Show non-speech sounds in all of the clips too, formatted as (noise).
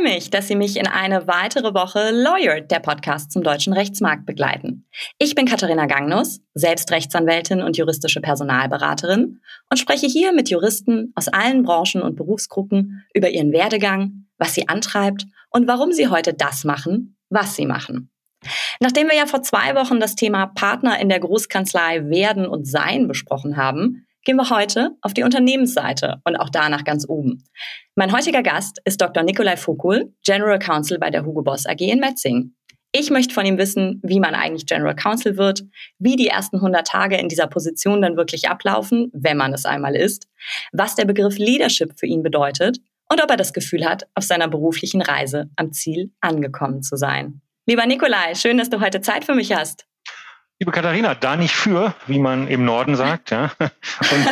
Freue mich, dass Sie mich in eine weitere Woche Lawyer, der Podcast zum deutschen Rechtsmarkt, begleiten. Ich bin Katharina Gangnus, selbst Rechtsanwältin und juristische Personalberaterin und spreche hier mit Juristen aus allen Branchen und Berufsgruppen über ihren Werdegang, was sie antreibt und warum sie heute das machen, was sie machen. Nachdem wir ja vor zwei Wochen das Thema Partner in der Großkanzlei werden und sein besprochen haben, gehen wir heute auf die Unternehmensseite und auch danach ganz oben. Mein heutiger Gast ist Dr. Nikolai Fukul, General Counsel bei der Hugo Boss AG in Metzing. Ich möchte von ihm wissen, wie man eigentlich General Counsel wird, wie die ersten 100 Tage in dieser Position dann wirklich ablaufen, wenn man es einmal ist, was der Begriff Leadership für ihn bedeutet und ob er das Gefühl hat, auf seiner beruflichen Reise am Ziel angekommen zu sein. Lieber Nikolai, schön, dass du heute Zeit für mich hast. Liebe Katharina, da nicht für, wie man im Norden sagt. Ja. (laughs) Und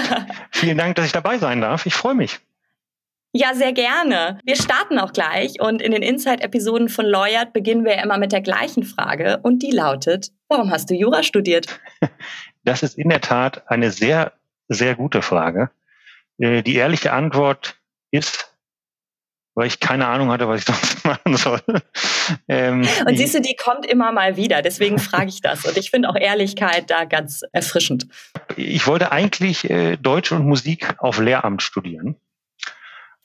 vielen Dank, dass ich dabei sein darf. Ich freue mich. Ja, sehr gerne. Wir starten auch gleich und in den Inside-Episoden von Lawyered beginnen wir immer mit der gleichen Frage und die lautet, warum hast du Jura studiert? (laughs) Das ist in der Tat eine sehr, sehr gute Frage. Äh, die ehrliche Antwort ist, weil ich keine Ahnung hatte, was ich (laughs) sonst machen soll. Ähm, und siehst du, die kommt immer mal wieder, deswegen (laughs) frage ich das. Und ich finde auch Ehrlichkeit da ganz erfrischend. Ich wollte eigentlich äh, Deutsch und Musik auf Lehramt studieren.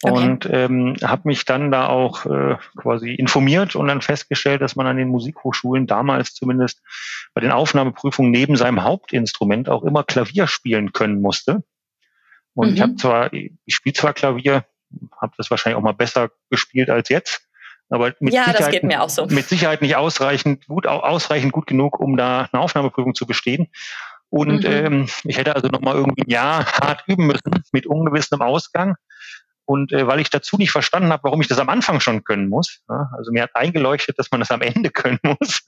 Okay. Und ähm, habe mich dann da auch äh, quasi informiert und dann festgestellt, dass man an den Musikhochschulen damals zumindest bei den Aufnahmeprüfungen neben seinem Hauptinstrument auch immer Klavier spielen können musste. Und mhm. ich habe zwar, ich spiele zwar Klavier, habe das wahrscheinlich auch mal besser gespielt als jetzt. Aber mit, ja, Sicherheit, so. (laughs) mit Sicherheit nicht ausreichend gut, ausreichend gut genug, um da eine Aufnahmeprüfung zu bestehen. Und mhm. ähm, ich hätte also noch mal irgendwie ein Jahr hart üben müssen mit ungewissem Ausgang. Und äh, weil ich dazu nicht verstanden habe, warum ich das am Anfang schon können muss, ja, also mir hat eingeleuchtet, dass man das am Ende (laughs) können muss.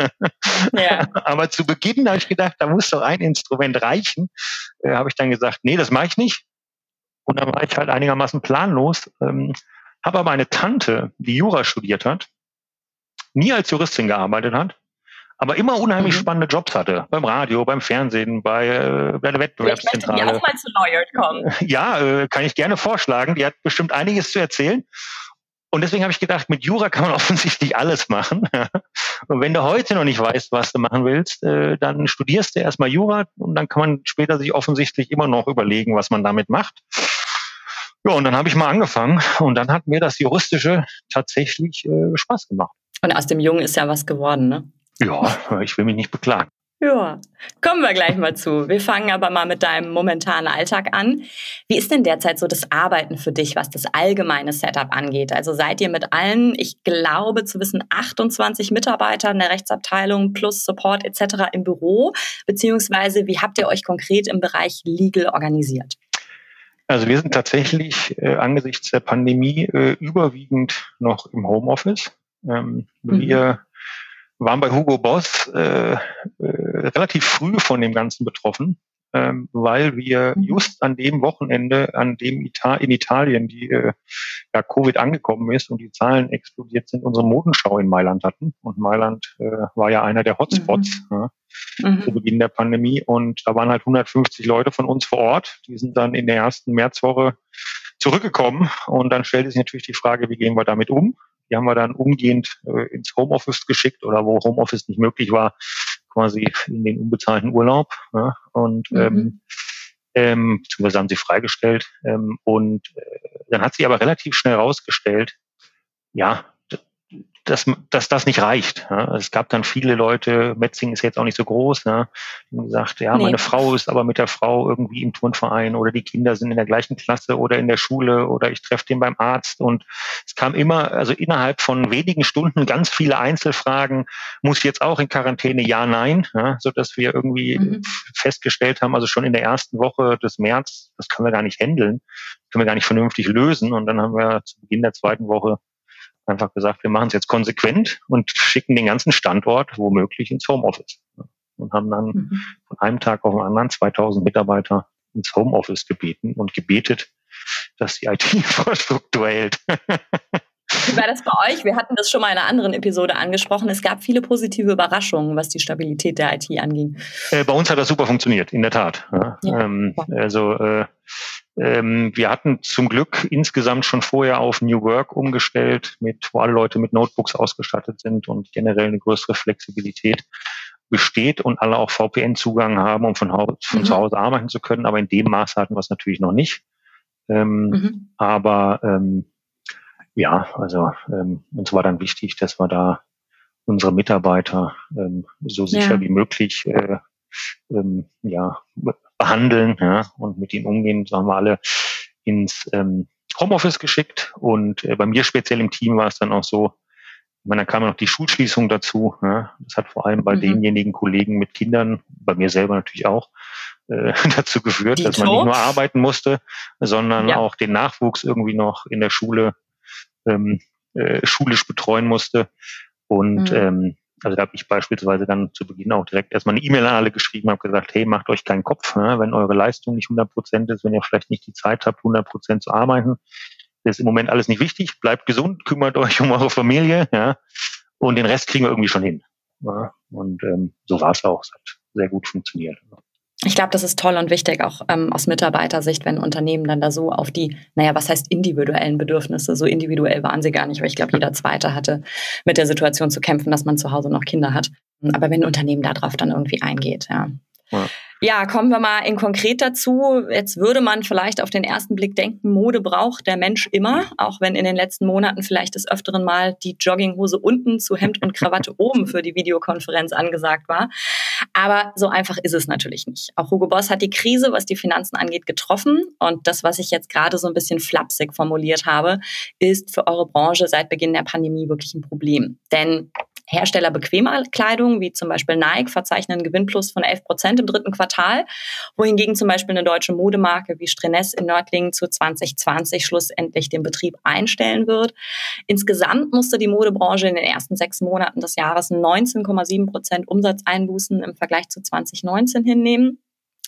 ja. (laughs) Aber zu Beginn habe ich gedacht, da muss doch ein Instrument reichen. Äh, habe ich dann gesagt, nee, das mache ich nicht. Und dann war ich halt einigermaßen planlos. Ähm, habe aber eine Tante, die Jura studiert hat, nie als Juristin gearbeitet hat, aber immer unheimlich mhm. spannende Jobs hatte. Beim Radio, beim Fernsehen, bei, äh, bei der Wettbewerbszentrale. Ich möchte die auch mal zu Lawyered kommen. (laughs) Ja, äh, kann ich gerne vorschlagen. Die hat bestimmt einiges zu erzählen. Und deswegen habe ich gedacht, mit Jura kann man (laughs) offensichtlich alles machen. (laughs) und wenn du heute noch nicht weißt, was du machen willst, äh, dann studierst du erstmal Jura und dann kann man später sich offensichtlich immer noch überlegen, was man damit macht. Ja, und dann habe ich mal angefangen und dann hat mir das Juristische tatsächlich äh, Spaß gemacht. Und aus dem Jungen ist ja was geworden, ne? Ja, ich will mich nicht beklagen. Ja, kommen wir gleich mal zu. Wir fangen aber mal mit deinem momentanen Alltag an. Wie ist denn derzeit so das Arbeiten für dich, was das allgemeine Setup angeht? Also seid ihr mit allen, ich glaube zu wissen, 28 Mitarbeitern der Rechtsabteilung plus Support etc. im Büro? Beziehungsweise wie habt ihr euch konkret im Bereich Legal organisiert? Also wir sind tatsächlich äh, angesichts der Pandemie äh, überwiegend noch im Homeoffice. Ähm, mhm. Wir waren bei Hugo Boss äh, äh, relativ früh von dem Ganzen betroffen, ähm, weil wir mhm. just an dem Wochenende, an dem Ita in Italien die äh, ja, Covid angekommen ist und die Zahlen explodiert sind, unsere Modenschau in Mailand hatten. Und Mailand äh, war ja einer der Hotspots. Mhm. Ja mhm. zu Beginn der Pandemie. Und da waren halt 150 Leute von uns vor Ort. Die sind dann in der ersten Märzwoche zurückgekommen. Und dann stellte sich natürlich die Frage, wie gehen wir damit um? Die haben wir dann umgehend äh, ins Homeoffice geschickt oder wo Homeoffice nicht möglich war, quasi in den unbezahlten Urlaub. Ja? Und mhm. ähm, ähm, beziehungsweise haben sie freigestellt. Ähm, und äh, dann hat sich aber relativ schnell rausgestellt, ja, dass, dass das nicht reicht. Ja. Es gab dann viele Leute, Metzing ist jetzt auch nicht so groß, ja, die haben gesagt, ja, nee. meine Frau ist aber mit der Frau irgendwie im Turnverein oder die Kinder sind in der gleichen Klasse oder in der Schule oder ich treffe den beim Arzt und es kam immer, also innerhalb von wenigen Stunden ganz viele Einzelfragen, muss jetzt auch in Quarantäne, ja, nein, ja, so dass wir irgendwie mhm. festgestellt haben, also schon in der ersten Woche des März, das können wir gar nicht handeln, können wir gar nicht vernünftig lösen und dann haben wir zu Beginn der zweiten Woche einfach gesagt, wir machen es jetzt konsequent und schicken den ganzen Standort womöglich ins Homeoffice. Und haben dann mhm. von einem Tag auf den anderen 2000 Mitarbeiter ins Homeoffice gebeten und gebetet, dass die IT-Infrastruktur (laughs) hält. Wie war das bei euch? Wir hatten das schon mal in einer anderen Episode angesprochen. Es gab viele positive Überraschungen, was die Stabilität der IT anging. Äh, bei uns hat das super funktioniert, in der Tat. Ja. Ja, ähm, also äh, wir hatten zum Glück insgesamt schon vorher auf New Work umgestellt, mit, wo alle Leute mit Notebooks ausgestattet sind und generell eine größere Flexibilität besteht und alle auch VPN-Zugang haben, um von, Haus, von mhm. zu Hause arbeiten zu können. Aber in dem Maße hatten wir es natürlich noch nicht. Ähm, mhm. Aber ähm, ja, also ähm, uns war dann wichtig, dass wir da unsere Mitarbeiter ähm, so sicher ja. wie möglich äh, ähm, ja, behandeln ja, und mit ihnen umgehen. So haben wir alle ins ähm, Homeoffice geschickt und äh, bei mir speziell im Team war es dann auch so, ich meine, da kam noch die Schulschließung dazu. Ja. Das hat vor allem bei mhm. denjenigen Kollegen mit Kindern, bei mir selber natürlich auch, äh, (laughs) dazu geführt, die dass man nicht nur arbeiten musste, sondern ja. auch den Nachwuchs irgendwie noch in der Schule ähm, äh, schulisch betreuen musste. Und mhm. ähm, also da habe ich beispielsweise dann zu Beginn auch direkt erstmal eine E-Mail an alle geschrieben, habe gesagt, hey, macht euch keinen Kopf, ne? wenn eure Leistung nicht 100 Prozent ist, wenn ihr vielleicht nicht die Zeit habt, 100 Prozent zu arbeiten. Das ist im Moment alles nicht wichtig. Bleibt gesund, kümmert euch um eure Familie, ja, und den Rest kriegen wir irgendwie schon hin. Ja? Und ähm, so war es auch. Es hat sehr gut funktioniert. Ich glaube, das ist toll und wichtig, auch ähm, aus Mitarbeitersicht, wenn Unternehmen dann da so auf die, naja, was heißt individuellen Bedürfnisse? So individuell waren sie gar nicht, weil ich glaube, jeder Zweite hatte mit der Situation zu kämpfen, dass man zu Hause noch Kinder hat. Aber wenn ein Unternehmen darauf dann irgendwie eingeht, ja. ja. Ja, kommen wir mal in konkret dazu. Jetzt würde man vielleicht auf den ersten Blick denken, Mode braucht der Mensch immer, auch wenn in den letzten Monaten vielleicht des Öfteren mal die Jogginghose unten zu Hemd und Krawatte (laughs) oben für die Videokonferenz angesagt war. Aber so einfach ist es natürlich nicht. Auch Hugo Boss hat die Krise, was die Finanzen angeht, getroffen. Und das, was ich jetzt gerade so ein bisschen flapsig formuliert habe, ist für eure Branche seit Beginn der Pandemie wirklich ein Problem. Denn Hersteller bequemer Kleidung, wie zum Beispiel Nike, verzeichnen einen Gewinnplus von 11 Prozent im dritten Quartal, wohingegen zum Beispiel eine deutsche Modemarke wie Strenes in Nördlingen zu 2020 schlussendlich den Betrieb einstellen wird. Insgesamt musste die Modebranche in den ersten sechs Monaten des Jahres 19,7 Prozent Umsatzeinbußen im Vergleich zu 2019 hinnehmen.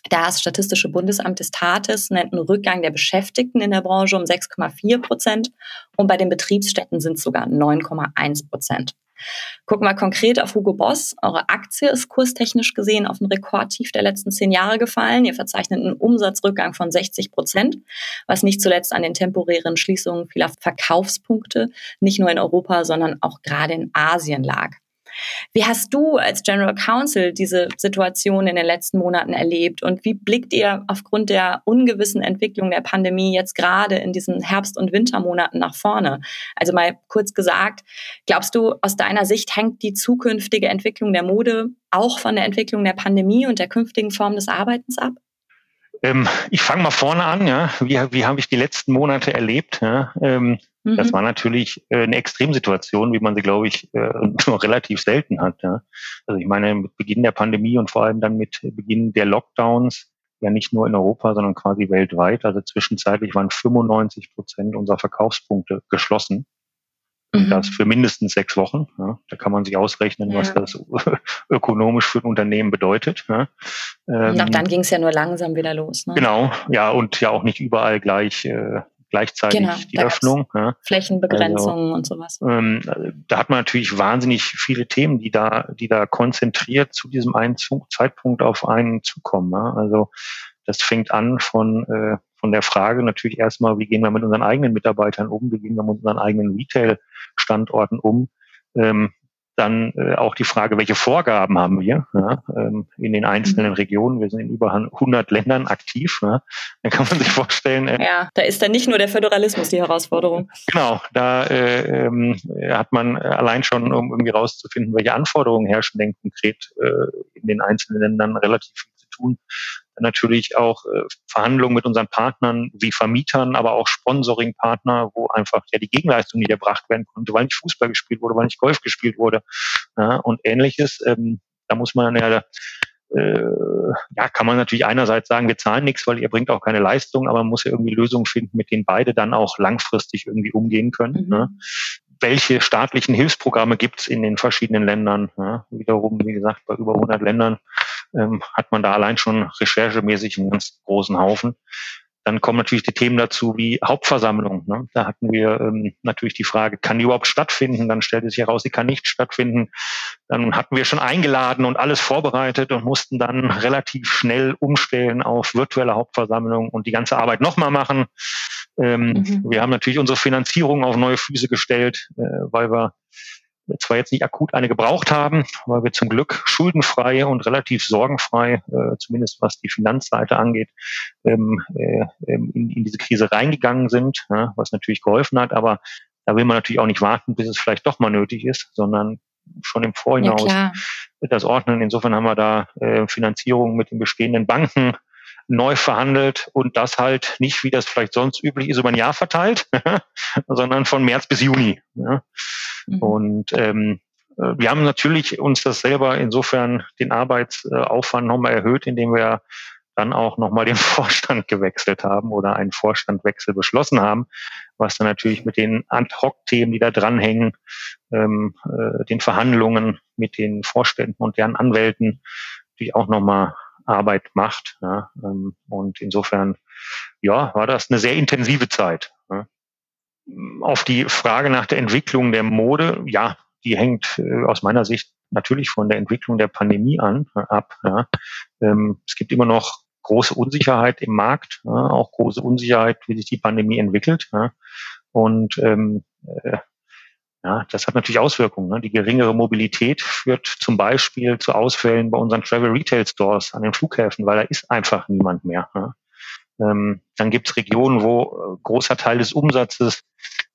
Das Statistische Bundesamt des Tates nennt einen Rückgang der Beschäftigten in der Branche um 6,4 Prozent und bei den Betriebsstätten sind es sogar 9,1 Prozent. Gucken wir konkret auf Hugo Boss. Eure Aktie ist kurstechnisch gesehen auf ein Rekordtief der letzten zehn Jahre gefallen. Ihr verzeichnet einen Umsatzrückgang von 60 Prozent, was nicht zuletzt an den temporären Schließungen vieler Verkaufspunkte nicht nur in Europa, sondern auch gerade in Asien lag. Wie hast du als General Counsel diese Situation in den letzten Monaten erlebt und wie blickt ihr aufgrund der ungewissen Entwicklung der Pandemie jetzt gerade in diesen Herbst- und Wintermonaten nach vorne? Also mal kurz gesagt, glaubst du, aus deiner Sicht hängt die zukünftige Entwicklung der Mode auch von der Entwicklung der Pandemie und der künftigen Form des Arbeitens ab? Ähm, ich fange mal vorne an, ja. Wie, wie habe ich die letzten Monate erlebt? Ja? Ähm, mhm. Das war natürlich äh, eine Extremsituation, wie man sie, glaube ich, äh, (laughs) nur relativ selten hat. Ja? Also ich meine, mit Beginn der Pandemie und vor allem dann mit Beginn der Lockdowns, ja nicht nur in Europa, sondern quasi weltweit. Also zwischenzeitlich waren 95 Prozent unserer Verkaufspunkte geschlossen. Und mhm. das für mindestens sechs Wochen. Ja. Da kann man sich ausrechnen, ja. was das (laughs) ökonomisch für ein Unternehmen bedeutet. Ja. Ähm, und auch dann ging es ja nur langsam wieder los. Ne? Genau, ja, und ja auch nicht überall gleich äh, gleichzeitig genau, die Öffnung. Ja. Flächenbegrenzungen also, und sowas. Ähm, da hat man natürlich wahnsinnig viele Themen, die da, die da konzentriert zu diesem einen Zeitpunkt auf einen zukommen. Ja. Also das fängt an von äh, von der Frage natürlich erstmal, wie gehen wir mit unseren eigenen Mitarbeitern um, wie gehen wir mit unseren eigenen Retail-Standorten um. Ähm, dann äh, auch die Frage, welche Vorgaben haben wir ja, ähm, in den einzelnen mhm. Regionen. Wir sind in über 100 Ländern aktiv. Ja. Dann kann man sich vorstellen. Äh, ja, da ist dann nicht nur der Föderalismus die Herausforderung. Genau, da äh, ähm, hat man allein schon, um irgendwie rauszufinden, welche Anforderungen herrschen denn konkret äh, in den einzelnen Ländern relativ tun natürlich auch äh, Verhandlungen mit unseren Partnern wie Vermietern, aber auch Sponsoring-Partner, wo einfach ja die Gegenleistung nicht erbracht werden konnte, weil nicht Fußball gespielt wurde, weil nicht Golf gespielt wurde ja, und ähnliches. Ähm, da muss man ja äh, ja, kann man natürlich einerseits sagen, wir zahlen nichts, weil ihr bringt auch keine Leistung, aber man muss ja irgendwie Lösungen finden, mit denen beide dann auch langfristig irgendwie umgehen können. Mhm. Ne? welche staatlichen Hilfsprogramme gibt es in den verschiedenen Ländern. Ja, wiederum, wie gesagt, bei über 100 Ländern ähm, hat man da allein schon recherchemäßig einen ganz großen Haufen. Dann kommen natürlich die Themen dazu wie Hauptversammlung. Ne? Da hatten wir ähm, natürlich die Frage, kann die überhaupt stattfinden? Dann stellte sich heraus, sie kann nicht stattfinden. Dann hatten wir schon eingeladen und alles vorbereitet und mussten dann relativ schnell umstellen auf virtuelle Hauptversammlung und die ganze Arbeit nochmal machen. Ähm, mhm. Wir haben natürlich unsere Finanzierung auf neue Füße gestellt, äh, weil wir zwar jetzt nicht akut eine gebraucht haben, weil wir zum Glück schuldenfrei und relativ sorgenfrei, äh, zumindest was die Finanzseite angeht, ähm, äh, ähm, in, in, diese Krise reingegangen sind, ja, was natürlich geholfen hat. Aber da will man natürlich auch nicht warten, bis es vielleicht doch mal nötig ist, sondern schon im Vorhinaus ja, das ordnen. Insofern haben wir da äh, Finanzierung mit den bestehenden Banken neu verhandelt und das halt nicht, wie das vielleicht sonst üblich ist, über ein Jahr verteilt, (laughs) sondern von März bis Juni. Ja. Mhm. Und ähm, äh, wir haben natürlich uns das selber insofern den Arbeitsaufwand nochmal erhöht, indem wir dann auch nochmal den (laughs) Vorstand gewechselt haben oder einen Vorstandwechsel beschlossen haben, was dann natürlich mit den Ad-Hoc-Themen, die da dranhängen, ähm, äh, den Verhandlungen mit den Vorständen und deren Anwälten, die auch nochmal Arbeit macht. Ja, ähm, und insofern, ja, war das eine sehr intensive Zeit. Ja. Auf die Frage nach der Entwicklung der Mode, ja, die hängt äh, aus meiner Sicht natürlich von der Entwicklung der Pandemie an äh, ab. Ja. Ähm, es gibt immer noch große Unsicherheit im Markt, auch große Unsicherheit, wie sich die Pandemie entwickelt. Ja. Und ähm, äh, ja, das hat natürlich Auswirkungen. Ne? Die geringere Mobilität führt zum Beispiel zu Ausfällen bei unseren Travel Retail Stores an den Flughäfen, weil da ist einfach niemand mehr. Ne? Ähm, dann gibt es Regionen, wo äh, großer Teil des Umsatzes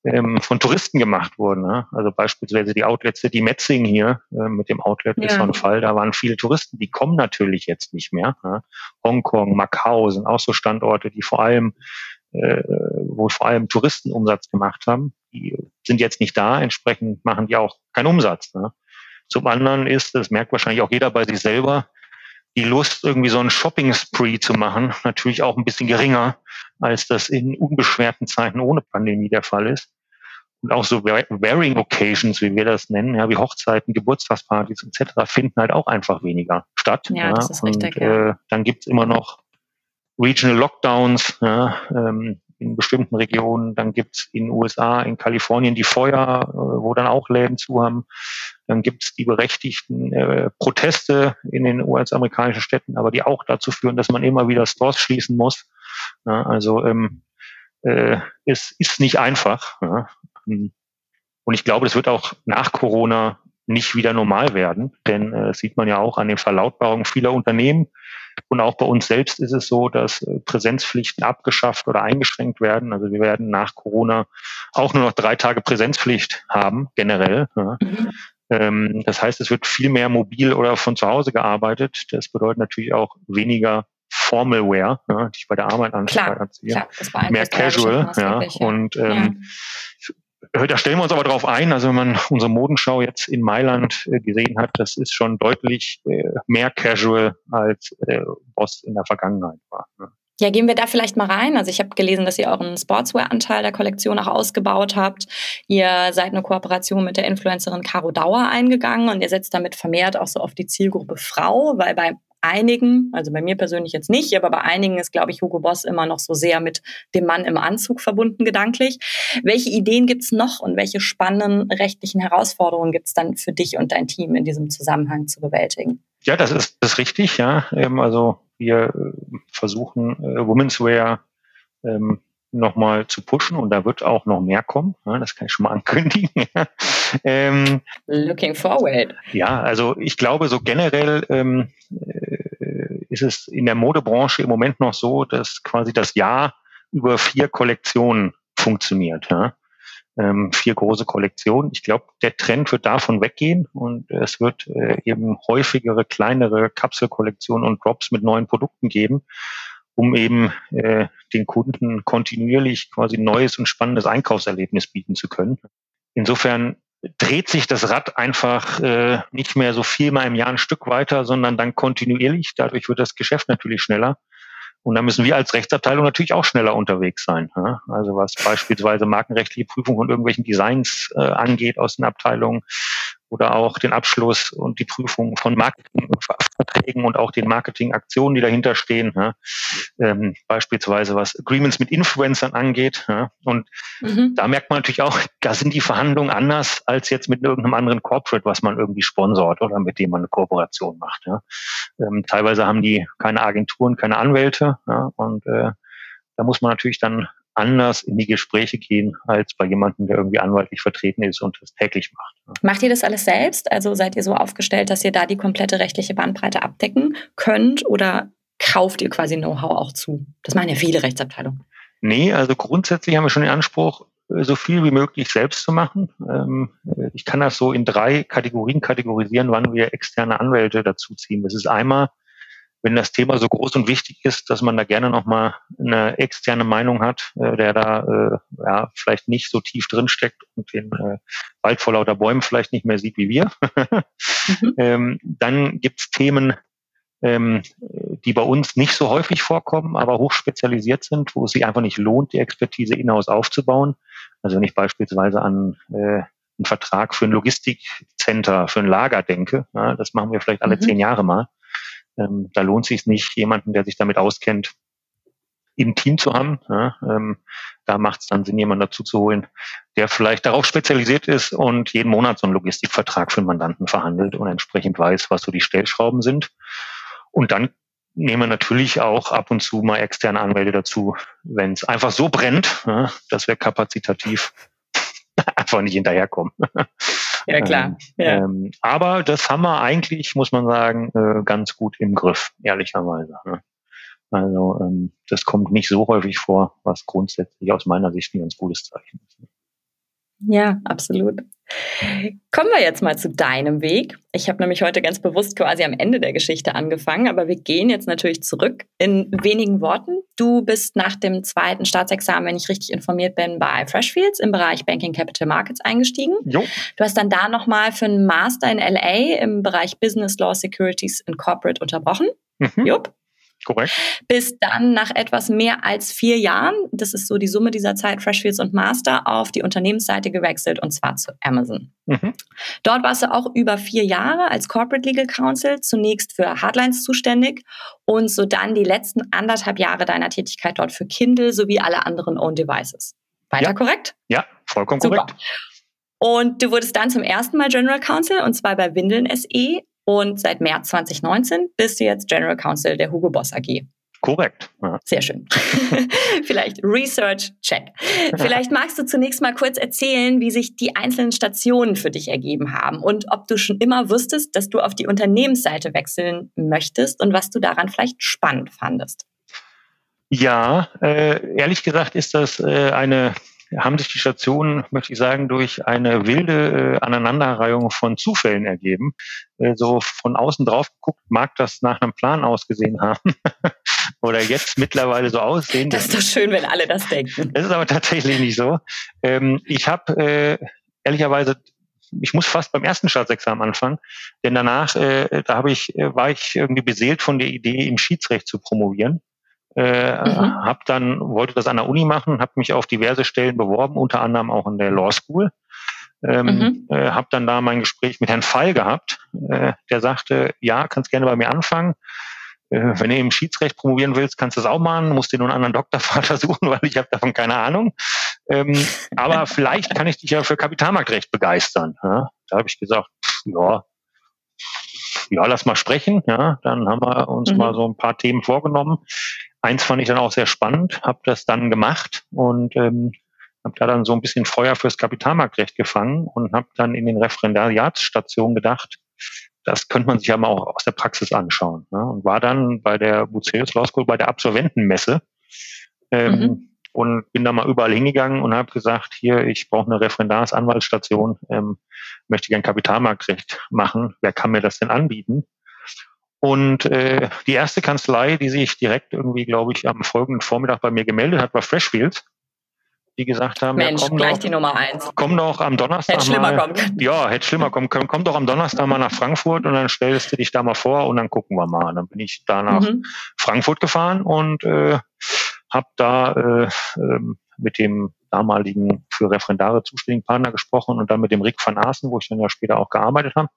ähm, von Touristen gemacht wurden. Ne? Also beispielsweise die Outlets die Metzing hier äh, mit dem Outlet ja. ist so ein Fall. Da waren viele Touristen, die kommen natürlich jetzt nicht mehr. Ne? Hongkong, Macau sind auch so Standorte, die vor allem äh, wo vor allem Touristen Umsatz gemacht haben. Die sind jetzt nicht da, entsprechend machen die auch keinen Umsatz. Ne? Zum anderen ist, das merkt wahrscheinlich auch jeder bei sich selber, die Lust, irgendwie so einen Shopping-Spree zu machen, natürlich auch ein bisschen geringer, als das in unbeschwerten Zeiten ohne Pandemie der Fall ist. Und auch so Wearing Occasions, wie wir das nennen, ja, wie Hochzeiten, Geburtstagspartys etc., finden halt auch einfach weniger statt. Ja, ja. das ist richtig. Und, ja. äh, dann gibt's immer noch Regional Lockdowns ja, ähm, in bestimmten Regionen. Dann gibt's in den USA, in Kalifornien die Feuer, äh, wo dann auch Läden zu haben. Dann gibt's die berechtigten äh, Proteste in den US-amerikanischen Städten, aber die auch dazu führen, dass man immer wieder Stores schließen muss. Ja, also ähm, äh, es ist nicht einfach. Ja. Und ich glaube, das wird auch nach Corona nicht wieder normal werden, denn äh, sieht man ja auch an den Verlautbarungen vieler Unternehmen, und auch bei uns selbst ist es so, dass äh, Präsenzpflichten abgeschafft oder eingeschränkt werden. Also wir werden nach Corona auch nur noch drei Tage Präsenzpflicht haben, generell. Ja. Mhm. Ähm, das heißt, es wird viel mehr mobil oder von zu Hause gearbeitet. Das bedeutet natürlich auch weniger Formalwear, ja, die ich bei der Arbeit anziehe. Mehr Casual, ja. Und ähm. Äh, da stellen wir uns aber darauf ein, also wenn man unsere Modenschau jetzt in Mailand äh, gesehen hat, das ist schon deutlich äh, mehr casual als Boss in der Vergangenheit war. Ne? Ja, gehen wir da vielleicht mal rein. Also ich habe gelesen, dass ihr euren Sportswear-Anteil der Kollektion auch ausgebaut habt. Ihr seid eine Kooperation mit der Influencerin Caro Dauer eingegangen und ihr setzt damit vermehrt auch so auf die Zielgruppe Frau, weil bei einigen, also bei mir persönlich jetzt nicht, aber bei einigen ist, glaube ich, Hugo Boss immer noch so sehr mit dem Mann im Anzug verbunden gedanklich. Welche Ideen gibt's noch und welche spannenden rechtlichen Herausforderungen gibt's dann für dich und dein Team in diesem Zusammenhang zu bewältigen? Ja, das ist, das ist richtig, ja. Ähm, also wir äh, versuchen äh, Women's Wear ähm, nochmal zu pushen und da wird auch noch mehr kommen. Das kann ich schon mal (laughs) ankündigen. Ähm, Looking forward. Ja, also ich glaube, so generell ähm, äh, ist es in der Modebranche im Moment noch so, dass quasi das Jahr über vier Kollektionen funktioniert. Ja? Ähm, vier große Kollektionen. Ich glaube, der Trend wird davon weggehen und es wird äh, eben häufigere, kleinere Kapselkollektionen und Drops mit neuen Produkten geben um eben äh, den Kunden kontinuierlich quasi neues und spannendes Einkaufserlebnis bieten zu können. Insofern dreht sich das Rad einfach äh, nicht mehr so viel mal im Jahr ein Stück weiter, sondern dann kontinuierlich. Dadurch wird das Geschäft natürlich schneller. Und da müssen wir als Rechtsabteilung natürlich auch schneller unterwegs sein. Ja? Also was beispielsweise markenrechtliche Prüfung von irgendwelchen Designs äh, angeht aus den Abteilungen oder auch den Abschluss und die Prüfung von Marketingverträgen und auch den Marketingaktionen, die dahinter stehen. Ja. Ähm, beispielsweise was Agreements mit Influencern angeht. Ja. Und mhm. da merkt man natürlich auch, da sind die Verhandlungen anders als jetzt mit irgendeinem anderen Corporate, was man irgendwie sponsort oder mit dem man eine Kooperation macht. Ja. Ähm, teilweise haben die keine Agenturen, keine Anwälte. Und äh, da muss man natürlich dann anders in die Gespräche gehen als bei jemandem, der irgendwie anwaltlich vertreten ist und das täglich macht. Macht ihr das alles selbst? Also seid ihr so aufgestellt, dass ihr da die komplette rechtliche Bandbreite abdecken könnt oder kauft ihr quasi Know-how auch zu? Das machen ja viele Rechtsabteilungen. Nee, also grundsätzlich haben wir schon den Anspruch, so viel wie möglich selbst zu machen. Ähm, ich kann das so in drei Kategorien kategorisieren, wann wir externe Anwälte dazu ziehen. Das ist einmal wenn das Thema so groß und wichtig ist, dass man da gerne nochmal eine externe Meinung hat, äh, der da äh, ja, vielleicht nicht so tief drin steckt und den äh, Wald vor lauter Bäumen vielleicht nicht mehr sieht wie wir. mhm. (laughs) ähm, dann gibt's Themen, ähm, die bei uns nicht so häufig vorkommen, aber hochspezialisiert sind, wo es sich einfach nicht lohnt, die Expertise in-house aufzubauen. Also wenn ich beispielsweise an äh, einen Vertrag für ein Logistikcenter, für ein Lager denke, ja, das machen wir vielleicht alle mhm. zehn Jahre mal ähm, da lohnt sich nicht, jemanden, der sich damit auskennt, im Team zu haben. Ja, ähm, da macht es dann Sinn, jemanden dazu zu holen, der vielleicht darauf spezialisiert ist und jeden Monat so einen Logistikvertrag für einen Mandanten verhandelt und entsprechend weiß, was so die Stellschrauben sind. Und dann nehmen wir natürlich auch ab und zu mal externe Anwälte dazu, wenn es einfach so brennt, ja, dass wir kapazitativ (laughs) einfach nicht hinterherkommen. Ja, klar. Ähm, ja. Ähm, aber das haben wir eigentlich, muss man sagen, äh, ganz gut im Griff, ehrlicherweise. Ne? Also ähm, das kommt nicht so häufig vor, was grundsätzlich aus meiner Sicht ein ganz gutes Zeichen ist. Ja, absolut. Kommen wir jetzt mal zu deinem Weg. Ich habe nämlich heute ganz bewusst quasi am Ende der Geschichte angefangen, aber wir gehen jetzt natürlich zurück in wenigen Worten. Du bist nach dem zweiten Staatsexamen, wenn ich richtig informiert bin, bei Freshfields im Bereich Banking Capital Markets eingestiegen. Jo. Du hast dann da nochmal für einen Master in LA im Bereich Business Law, Securities and Corporate unterbrochen. Mhm. Jupp. Korrekt. Bis dann nach etwas mehr als vier Jahren, das ist so die Summe dieser Zeit, Freshfields und Master, auf die Unternehmensseite gewechselt und zwar zu Amazon. Mhm. Dort warst du auch über vier Jahre als Corporate Legal Counsel, zunächst für Hardlines zuständig und so dann die letzten anderthalb Jahre deiner Tätigkeit dort für Kindle sowie alle anderen Own Devices. Weiter ja. korrekt? Ja, vollkommen Super. korrekt. Und du wurdest dann zum ersten Mal General Counsel und zwar bei Windeln SE und seit März 2019 bist du jetzt General Counsel der Hugo Boss AG. Korrekt. Ja. Sehr schön. (laughs) Vielleicht Research Check. Vielleicht magst du zunächst mal kurz erzählen, wie sich die einzelnen Stationen für dich ergeben haben und ob du schon immer wusstest, dass du auf die Unternehmensseite wechseln möchtest und was du daran vielleicht spannend fandest. Ja, äh, ehrlich gesagt ist das äh, eine haben sich die Stationen, möchte ich sagen, durch eine wilde äh, Aneinanderreihung von Zufällen ergeben. Äh, so von außen drauf geguckt, mag das nach einem Plan ausgesehen haben. (laughs) Oder jetzt mittlerweile so aussehen. Das ist doch schön, wenn alle das denken. Das ist aber tatsächlich nicht so. Ähm, ich habe äh, ehrlicherweise ich muss fast beim ersten Staatsexamen anfangen, denn danach, äh, da habe ich, äh, war ich irgendwie beseelt von der Idee, im Schiedsrecht zu promovieren. Äh, mhm. Hab dann wollte das an der Uni machen, habe mich auf diverse Stellen beworben, unter anderem auch in der Law School. Ähm, mhm. äh, habe dann da mein Gespräch mit Herrn Fall gehabt, äh, der sagte, ja, kannst gerne bei mir anfangen. Äh, wenn du im Schiedsrecht promovieren willst, kannst du das auch machen, musst dir nur einen anderen (laughs) Doktorvater suchen, weil ich habe davon keine Ahnung. Ähm, aber (laughs) vielleicht kann ich dich ja für Kapitalmarktrecht begeistern. Ja? Da habe ich gesagt, ja, ja, lass mal sprechen. Ja, dann haben wir uns mhm. mal so ein paar Themen vorgenommen. Eins fand ich dann auch sehr spannend, habe das dann gemacht und ähm, habe da dann so ein bisschen Feuer fürs Kapitalmarktrecht gefangen und habe dann in den Referendariatsstationen gedacht, das könnte man sich ja mal auch aus der Praxis anschauen. Ne? Und war dann bei der Bucerius Law School bei der Absolventenmesse ähm, mhm. und bin da mal überall hingegangen und habe gesagt, hier, ich brauche eine Referendarsanwaltsstation, ähm, möchte gern Kapitalmarktrecht machen. Wer kann mir das denn anbieten? Und äh, die erste Kanzlei, die sich direkt irgendwie, glaube ich, am folgenden Vormittag bei mir gemeldet hat, war Freshfields. Die gesagt haben, Mensch, ja, komm gleich doch, die Nummer eins. Komm doch am Donnerstag hätte schlimmer mal. Kommen. Ja, hätte schlimmer kommen können. Komm doch am Donnerstag mal nach Frankfurt und dann stellst du dich da mal vor und dann gucken wir mal. Dann bin ich da nach mhm. Frankfurt gefahren und äh, habe da äh, äh, mit dem damaligen für Referendare zuständigen Partner gesprochen und dann mit dem Rick van Aßen, wo ich dann ja später auch gearbeitet habe.